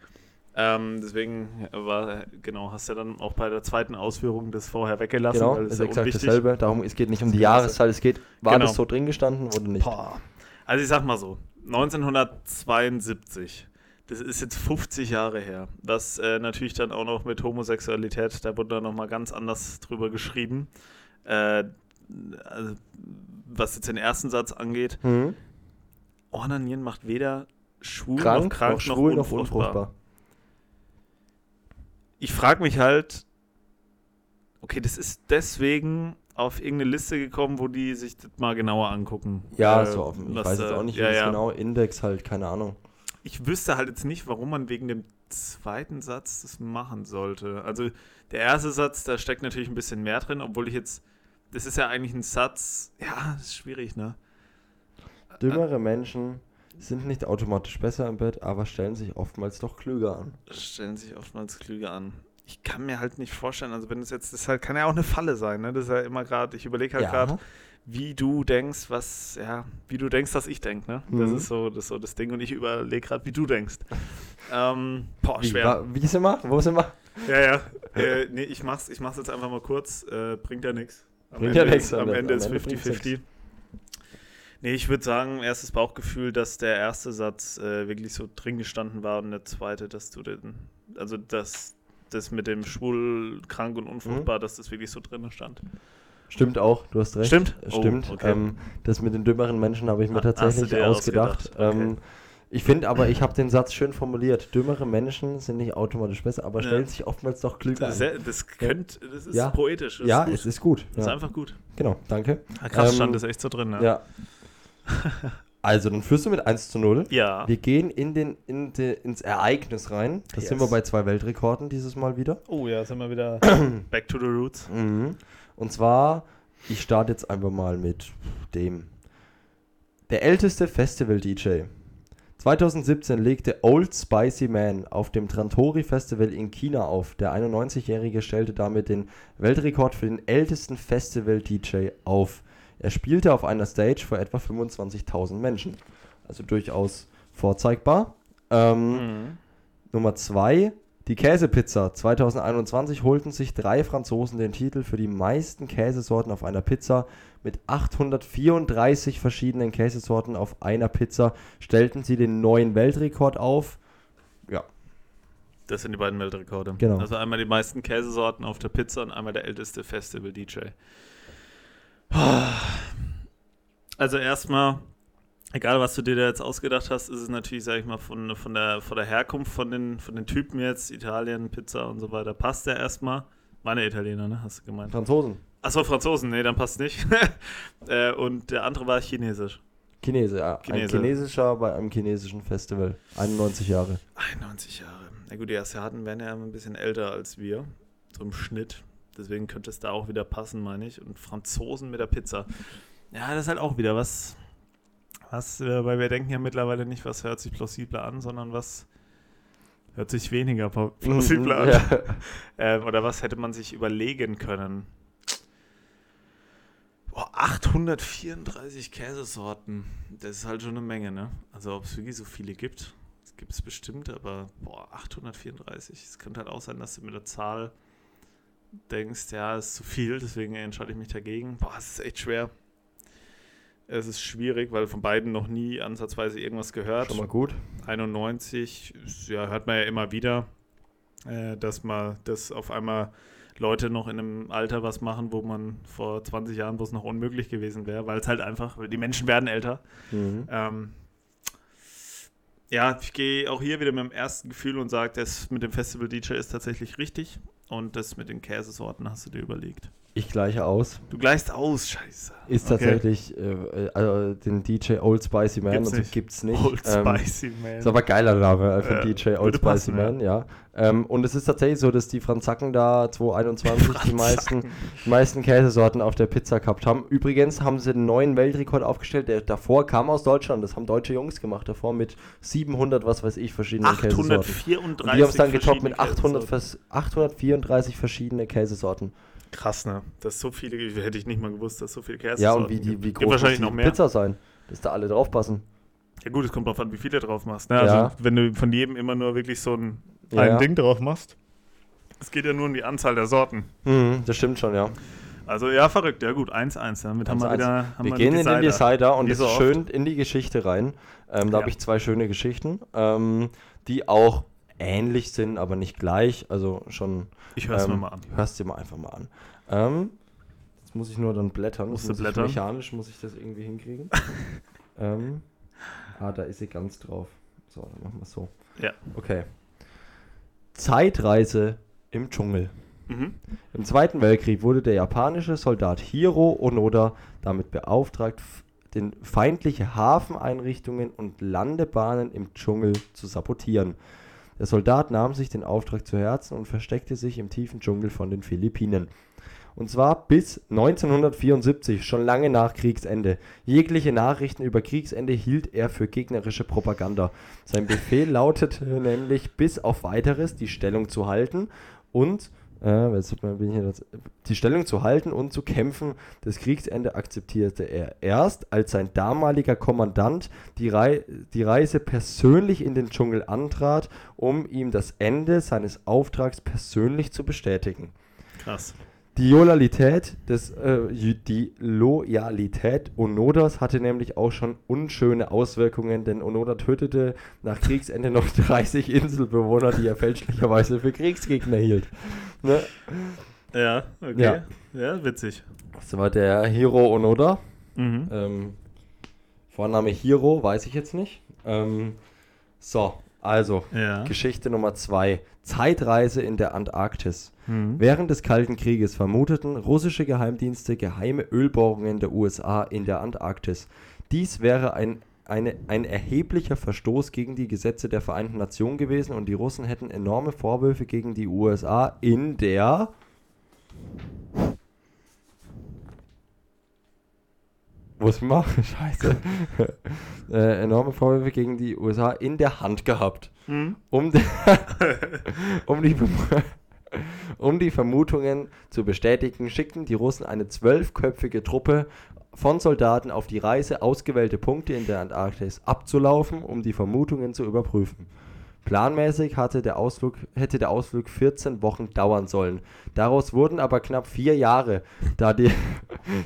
Ähm, deswegen war, genau, hast du ja dann auch bei der zweiten Ausführung das vorher weggelassen. Genau, weil das ist ja exakt unwichtig. dasselbe. Darum, es geht nicht um die Jahreszahl, es geht, war genau. das so drin gestanden oder nicht? Boah. Also ich sag mal so, 1972, das ist jetzt 50 Jahre her, was äh, natürlich dann auch noch mit Homosexualität, da wurde dann nochmal ganz anders drüber geschrieben. Äh, also, was jetzt den ersten Satz angeht, mhm. Ornanieren macht weder schwul krank, noch krank noch, schwul noch unfruchtbar. Noch unfruchtbar ich frage mich halt, okay, das ist deswegen auf irgendeine Liste gekommen, wo die sich das mal genauer angucken. Ja, äh, so offen. Ich weiß jetzt auch nicht, wie ja, das ja. genau Index halt, keine Ahnung. Ich wüsste halt jetzt nicht, warum man wegen dem zweiten Satz das machen sollte. Also der erste Satz, da steckt natürlich ein bisschen mehr drin, obwohl ich jetzt, das ist ja eigentlich ein Satz, ja, das ist schwierig, ne? Dümmere Menschen sind nicht automatisch besser im Bett, aber stellen sich oftmals doch klüger an. Stellen sich oftmals klüger an. Ich kann mir halt nicht vorstellen, also wenn es jetzt, das halt, kann ja auch eine Falle sein, ne? Das ist ja immer gerade, ich überlege halt ja. gerade, wie du denkst, was, ja, wie du denkst, dass ich denke, ne? Das mhm. ist so das, so das Ding und ich überlege gerade, wie du denkst. ähm, boah, schwer. Wie, wie ist immer? Wo ist immer? Ja, ja. Äh, nee, ich mach's, ich mach's jetzt einfach mal kurz. Äh, bringt ja nichts. Bringt ja nichts. Am Ende ist 50-50. Nee, ich würde sagen, erstes Bauchgefühl, dass der erste Satz äh, wirklich so drin gestanden war und der zweite, dass du den, also dass das mit dem schwul, krank und unfruchtbar, mhm. dass das wirklich so drin stand. Stimmt auch, du hast recht. Stimmt? Stimmt. Oh, okay. ähm, das mit den dümmeren Menschen habe ich mir tatsächlich ausgedacht. ausgedacht. Okay. Ähm, ich finde aber, ich habe den Satz schön formuliert. Dümmere Menschen sind nicht automatisch besser, aber stellen ja. sich oftmals doch klüger das, an. Das, könnte, das ist ja. poetisch. Das ja, ist es ist gut. Das ist einfach gut. Genau, danke. Ja, krass, ähm, stand das echt so drin. Ja. Also, dann führst du mit 1 zu 0. Ja. Wir gehen in den, in de, ins Ereignis rein. Das yes. sind wir bei zwei Weltrekorden dieses Mal wieder. Oh ja, sind wir wieder back to the roots. Mhm. Und zwar, ich starte jetzt einfach mal mit dem. Der älteste Festival-DJ. 2017 legte Old Spicy Man auf dem Trantori Festival in China auf. Der 91-Jährige stellte damit den Weltrekord für den ältesten Festival-DJ auf. Er spielte auf einer Stage vor etwa 25.000 Menschen. Also durchaus vorzeigbar. Ähm, mhm. Nummer 2. Die Käsepizza. 2021 holten sich drei Franzosen den Titel für die meisten Käsesorten auf einer Pizza. Mit 834 verschiedenen Käsesorten auf einer Pizza stellten sie den neuen Weltrekord auf. Ja. Das sind die beiden Weltrekorde. Genau. Also einmal die meisten Käsesorten auf der Pizza und einmal der älteste Festival-DJ. Also erstmal, egal was du dir da jetzt ausgedacht hast, ist es natürlich, sag ich mal, von, von, der, von der Herkunft von den, von den Typen jetzt, Italien, Pizza und so weiter, passt der erstmal. Meine Italiener, ne? Hast du gemeint? Franzosen. Achso, Franzosen, nee, dann passt nicht. äh, und der andere war chinesisch. Chinese, ja. Chinese. Ein chinesischer bei einem chinesischen Festival. 91 Jahre. 91 Jahre. Na gut, die Asiaten werden ja ein bisschen älter als wir. So im Schnitt. Deswegen könnte es da auch wieder passen, meine ich. Und Franzosen mit der Pizza. Ja, das ist halt auch wieder was, was, äh, weil wir denken ja mittlerweile nicht, was hört sich plausibler an, sondern was hört sich weniger plausibler an. Ja. Ähm, oder was hätte man sich überlegen können? Boah, 834 Käsesorten. Das ist halt schon eine Menge, ne? Also ob es wirklich so viele gibt, gibt es bestimmt, aber boah, 834. Es könnte halt auch sein, dass du mit der Zahl denkst, ja, ist zu viel, deswegen entscheide ich mich dagegen. Boah, es ist echt schwer. Es ist schwierig, weil von beiden noch nie ansatzweise irgendwas gehört. Schon mal gut. 91, ja, hört man ja immer wieder, äh, dass man das auf einmal Leute noch in einem Alter was machen, wo man vor 20 Jahren, wo es noch unmöglich gewesen wäre, weil es halt einfach, die Menschen werden älter. Mhm. Ähm, ja, ich gehe auch hier wieder mit dem ersten Gefühl und sage, das mit dem Festival DJ ist tatsächlich richtig und das mit den Käsesorten hast du dir überlegt. Ich gleiche aus. Du gleichst aus, scheiße. Ist okay. tatsächlich äh, also den DJ Old Spicy Man gibt's und so nicht. gibt's nicht. Old ähm, Spicy Man. Ist aber geiler Name für Ja, DJ Old Spicy passen, Man, ja. Ähm, und es ist tatsächlich so, dass die Franzacken da 2021 die meisten, die meisten Käsesorten auf der Pizza gehabt haben. Übrigens haben sie einen neuen Weltrekord aufgestellt, der davor kam aus Deutschland. Das haben deutsche Jungs gemacht davor mit 700, was weiß ich, verschiedenen Käsesorten. 834 Und die haben es dann getoppt mit verschiedene 800, vers- 834 verschiedene Käsesorten. Krass, ne? Das ist so viele, hätte ich nicht mal gewusst, dass so viele Käsesorten Ja, und wie, die, wie groß muss die noch mehr. Pizza sein, dass da alle draufpassen. Ja gut, es kommt drauf an, wie viel du drauf machst. Ne? Ja. Also wenn du von jedem immer nur wirklich so ein, Ja, ein. Ding drauf machst. Es geht ja nur um die Anzahl der Sorten. Mhm, das stimmt schon, ja. Also ja, verrückt. Ja gut, 1-1. Damit haben wir 1-1. wieder haben Wir wir gehen in den Decider und es so ist schön in die Geschichte rein. Ähm, da Ja. habe ich zwei schöne Geschichten, ähm, die auch ähnlich sind, aber nicht gleich. Also schon. Ich höre es ähm, mir mal an. Hörst dir mal einfach mal an. Ähm, jetzt muss ich nur dann blättern. Musst Das du muss ich blättern? mechanisch muss ich das irgendwie hinkriegen. ähm, ah, da ist sie ganz drauf. So, dann machen wir es so. Ja. Okay. Zeitreise im Dschungel. Mhm. Im Zweiten Weltkrieg wurde der japanische Soldat Hiro Onoda damit beauftragt, den feindliche Hafeneinrichtungen und Landebahnen im Dschungel zu sabotieren. Der Soldat nahm sich den Auftrag zu Herzen und versteckte sich im tiefen Dschungel von den Philippinen. Und zwar bis 1974, schon lange nach Kriegsende. Jegliche Nachrichten über Kriegsende hielt er für gegnerische Propaganda. Sein Befehl lautete nämlich, bis auf weiteres die Stellung zu halten und äh, die Stellung zu halten und zu kämpfen. Das Kriegsende akzeptierte er erst, als sein damaliger Kommandant die, Rei die Reise persönlich in den Dschungel antrat, um ihm das Ende seines Auftrags persönlich zu bestätigen. Krass. Die Loyalität, des, äh, die Loyalität Onodas hatte nämlich auch schon unschöne Auswirkungen, denn Onoda tötete nach Kriegsende noch 30 Inselbewohner, die er fälschlicherweise für Kriegsgegner hielt. Ne? Ja, okay. Ja. Ja, witzig. Das war der Hiro Onoda. Mhm. Ähm, Vorname Hiro, weiß ich jetzt nicht. Ähm, so, also, Ja. Geschichte Nummer zwei. Zeitreise in der Antarktis. Mhm. Während des Kalten Krieges vermuteten russische Geheimdienste geheime Ölbohrungen der USA in der Antarktis. Dies wäre ein, eine, ein erheblicher Verstoß gegen die Gesetze der Vereinten Nationen gewesen und die Russen hätten enorme Vorwürfe gegen die USA in der Was machen? Scheiße. äh, enorme Vorwürfe gegen die USA in der Hand gehabt. Mhm. Um, die, um, die, um die Vermutungen zu bestätigen, schickten die Russen eine zwölfköpfige Truppe von Soldaten auf die Reise, ausgewählte Punkte in der Antarktis abzulaufen, um die Vermutungen zu überprüfen. Planmäßig hatte der Ausflug, hätte der Ausflug 14 Wochen dauern sollen. Daraus wurden aber knapp vier Jahre, da die,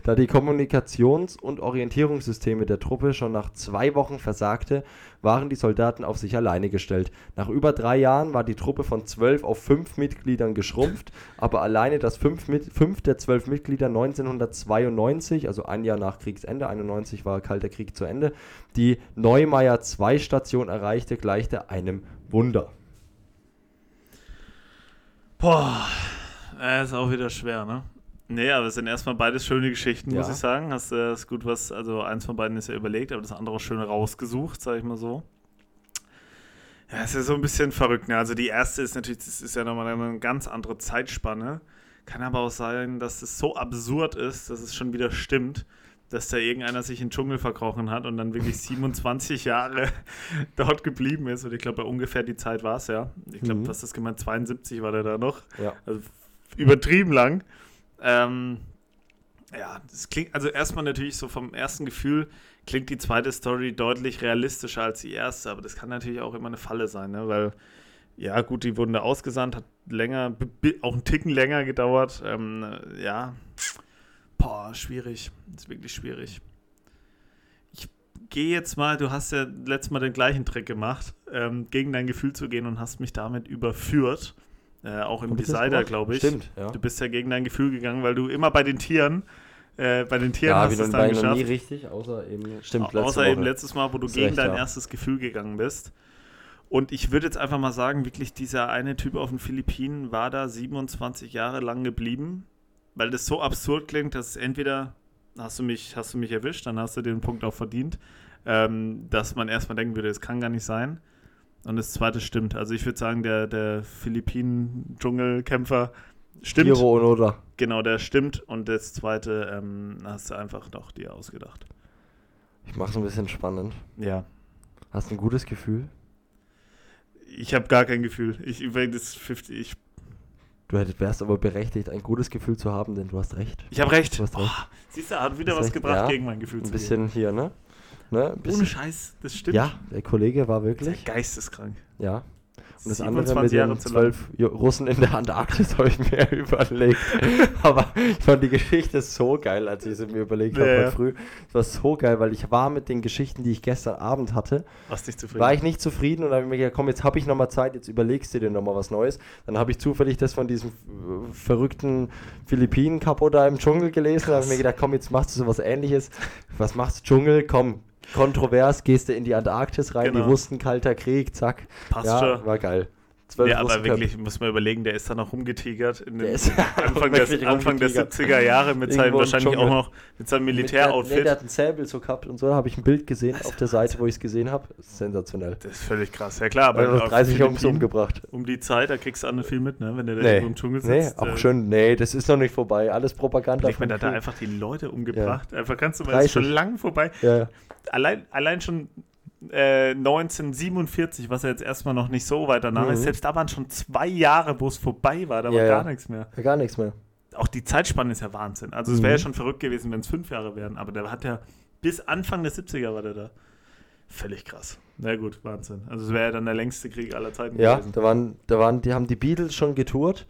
da die Kommunikations- und Orientierungssysteme der Truppe schon nach zwei Wochen versagte, waren die Soldaten auf sich alleine gestellt. Nach über drei Jahren war die Truppe von zwölf auf fünf Mitgliedern geschrumpft, aber alleine das fünf, mit, fünf der zwölf Mitglieder 1992, also ein Jahr nach Kriegsende, 91 war Kalter Krieg zu Ende, die Neumeier 2 Station erreichte, gleichte einem Wunder. Boah, äh, ist auch wieder schwer, ne? Nee, aber es sind erstmal beides schöne Geschichten, muss Ja. ich sagen. Hast du das gut was, also eins von beiden ist ja überlegt, aber das andere schön rausgesucht, sag ich mal so. Ja, ist ja so ein bisschen verrückt. Ne? Also die erste ist natürlich, das ist ja nochmal eine ganz andere Zeitspanne. Kann aber auch sein, dass es so absurd ist, dass es schon wieder stimmt, dass da irgendeiner sich in den Dschungel verkrochen hat und dann wirklich 27 Jahre dort geblieben ist. Und ich glaube, ungefähr die Zeit war es ja. Ich glaube, Mhm. was das gemeint? 72 war der da noch. Ja. Also übertrieben lang. Ähm, Ja, das klingt, also erstmal natürlich so vom ersten Gefühl klingt die zweite Story deutlich realistischer als die erste, aber das kann natürlich auch immer eine Falle sein, ne? weil, ja, gut, die wurden da ausgesandt, hat länger, auch einen Ticken länger gedauert. Ähm, ja, boah, schwierig, ist wirklich schwierig. Ich gehe jetzt mal, du hast ja letztes Mal den gleichen Trick gemacht, ähm, gegen dein Gefühl zu gehen und hast mich damit überführt. Äh, auch im Decider, glaube ich. Stimmt, ja. Du bist ja gegen dein Gefühl gegangen, weil du immer bei den Tieren, äh, bei den Tieren ja, hast du es dann geschafft. nie richtig, außer eben, stimmt, außer Woche. eben letztes Mal, wo du gegen recht, dein ja. erstes Gefühl gegangen bist. Und ich würde jetzt einfach mal sagen, wirklich dieser eine Typ auf den Philippinen war da 27 Jahre lang geblieben, weil das so absurd klingt, dass entweder hast du mich, hast du mich erwischt, dann hast du den Punkt auch verdient, ähm, dass man erstmal denken würde, es kann gar nicht sein. Und das zweite stimmt. Also ich würde sagen, der, der Philippinen-Dschungelkämpfer stimmt. Hiro Onoda. Genau, der stimmt. Und das zweite ähm, hast du einfach doch dir ausgedacht. Ich mache es ein bisschen spannend. Ja. Hast du ein gutes Gefühl? Ich habe gar kein Gefühl. Ich das 50. Ich Du hättest, wärst aber berechtigt, ein gutes Gefühl zu haben, denn du hast recht. Ich habe recht. Du hast recht. Oh, siehst du, hat wieder was recht. gebracht ja, gegen mein Gefühl ein bisschen gehen. hier, ne? Ne? Ohne Scheiß, das stimmt. Ja, der Kollege war wirklich. geisteskrank. Ja. Und das andere mit den zwölf Russen in der Antarktis habe ich mir überlegt. Aber ich fand die Geschichte so geil, als ich sie mir überlegt ja, habe ja. früh. Es war so geil, weil ich war mit den Geschichten, die ich gestern Abend hatte, war ich nicht zufrieden und habe mir gedacht, komm, jetzt habe ich nochmal Zeit, jetzt überlegst du dir nochmal was Neues. Dann habe ich zufällig das von diesem äh, verrückten Philippinen-Kapo da im Dschungel gelesen und habe mir gedacht, komm, jetzt machst du so was ähnliches. Was machst du, Dschungel? Komm, kontrovers, gehst du in die Antarktis rein, genau. die wussten Kalter Krieg, zack. Passt ja, schon. War geil. Ja, aber wirklich, muss man überlegen, der ist da noch rumgetigert in den Anfang, des, Anfang der 70er Jahre mit seinem wahrscheinlich auch noch mit seinem Militäroutfit. Nee, der hat einen Säbel so gehabt und so, da habe ich ein Bild gesehen auf der Seite, wo ich es gesehen habe. Sensationell. Das ist völlig krass. Ja klar, aber also 30 Jungs umgebracht. Um die Zeit, da kriegst du alle viel mit, ne? wenn der nee, da im Dschungel sitzt. Nee, auch äh, schön, nee, das ist noch nicht vorbei. Alles Propaganda. Ich meine, da hat er einfach die Leute umgebracht. Ja. Einfach kannst du mal, das ist schon lang vorbei. Ja. Allein, allein schon 1947, äh, was ja jetzt erstmal noch nicht so weit danach mhm. ist, selbst da waren schon zwei Jahre, wo es vorbei war, da war gar nichts mehr. Gar nichts mehr. Auch die Zeitspanne ist ja Wahnsinn. Also es wäre ja mhm. schon verrückt gewesen, wenn es fünf Jahre wären, aber der hat ja bis Anfang der 70er war der da. Völlig krass. Na gut, Wahnsinn. Also es wäre ja dann der längste Krieg aller Zeiten ja, gewesen. Ja, da waren, da waren, die haben die Beatles schon getourt.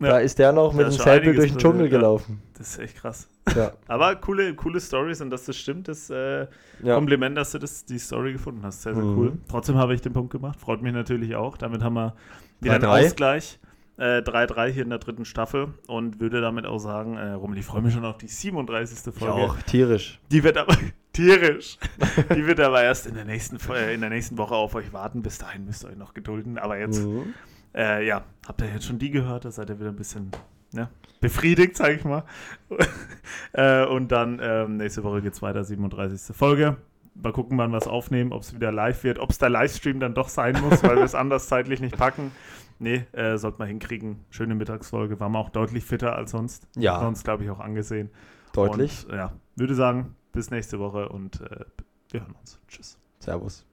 Ja. Da ist der noch mit dem Säbel durch den Dschungel gelaufen. Das ist echt krass. Ja. Aber coole, coole Stories und dass das stimmt, das äh, ja. Kompliment, dass du das, die Story gefunden hast. Sehr, sehr mhm. cool. Trotzdem habe ich den Punkt gemacht. Freut mich natürlich auch. Damit haben wir wieder einen Ausgleich. 3-3 äh, hier in der dritten Staffel und würde damit auch sagen, äh, Rummel, ich freue mich schon auf die 37. Folge. Ja, auch tierisch. Die wird aber tierisch. die wird aber erst in der nächsten äh, in der nächsten Woche auf euch warten. Bis dahin müsst ihr euch noch gedulden. Aber jetzt, mhm. äh, ja, habt ihr jetzt schon die gehört? Da seid ihr wieder ein bisschen ne, befriedigt, sage ich mal. äh, und dann ähm, nächste Woche geht es weiter, 37. Folge. Mal gucken, wann wir es aufnehmen, ob es wieder live wird, ob es der Livestream dann doch sein muss, weil wir es anders zeitlich nicht packen. Nee, äh, sollte man hinkriegen. Schöne Mittagsfolge. Waren wir auch deutlich fitter als sonst. Ja. Sonst, glaube ich, auch angesehen. Deutlich. Und, ja, würde sagen, bis nächste Woche und äh, wir hören uns. Tschüss. Servus.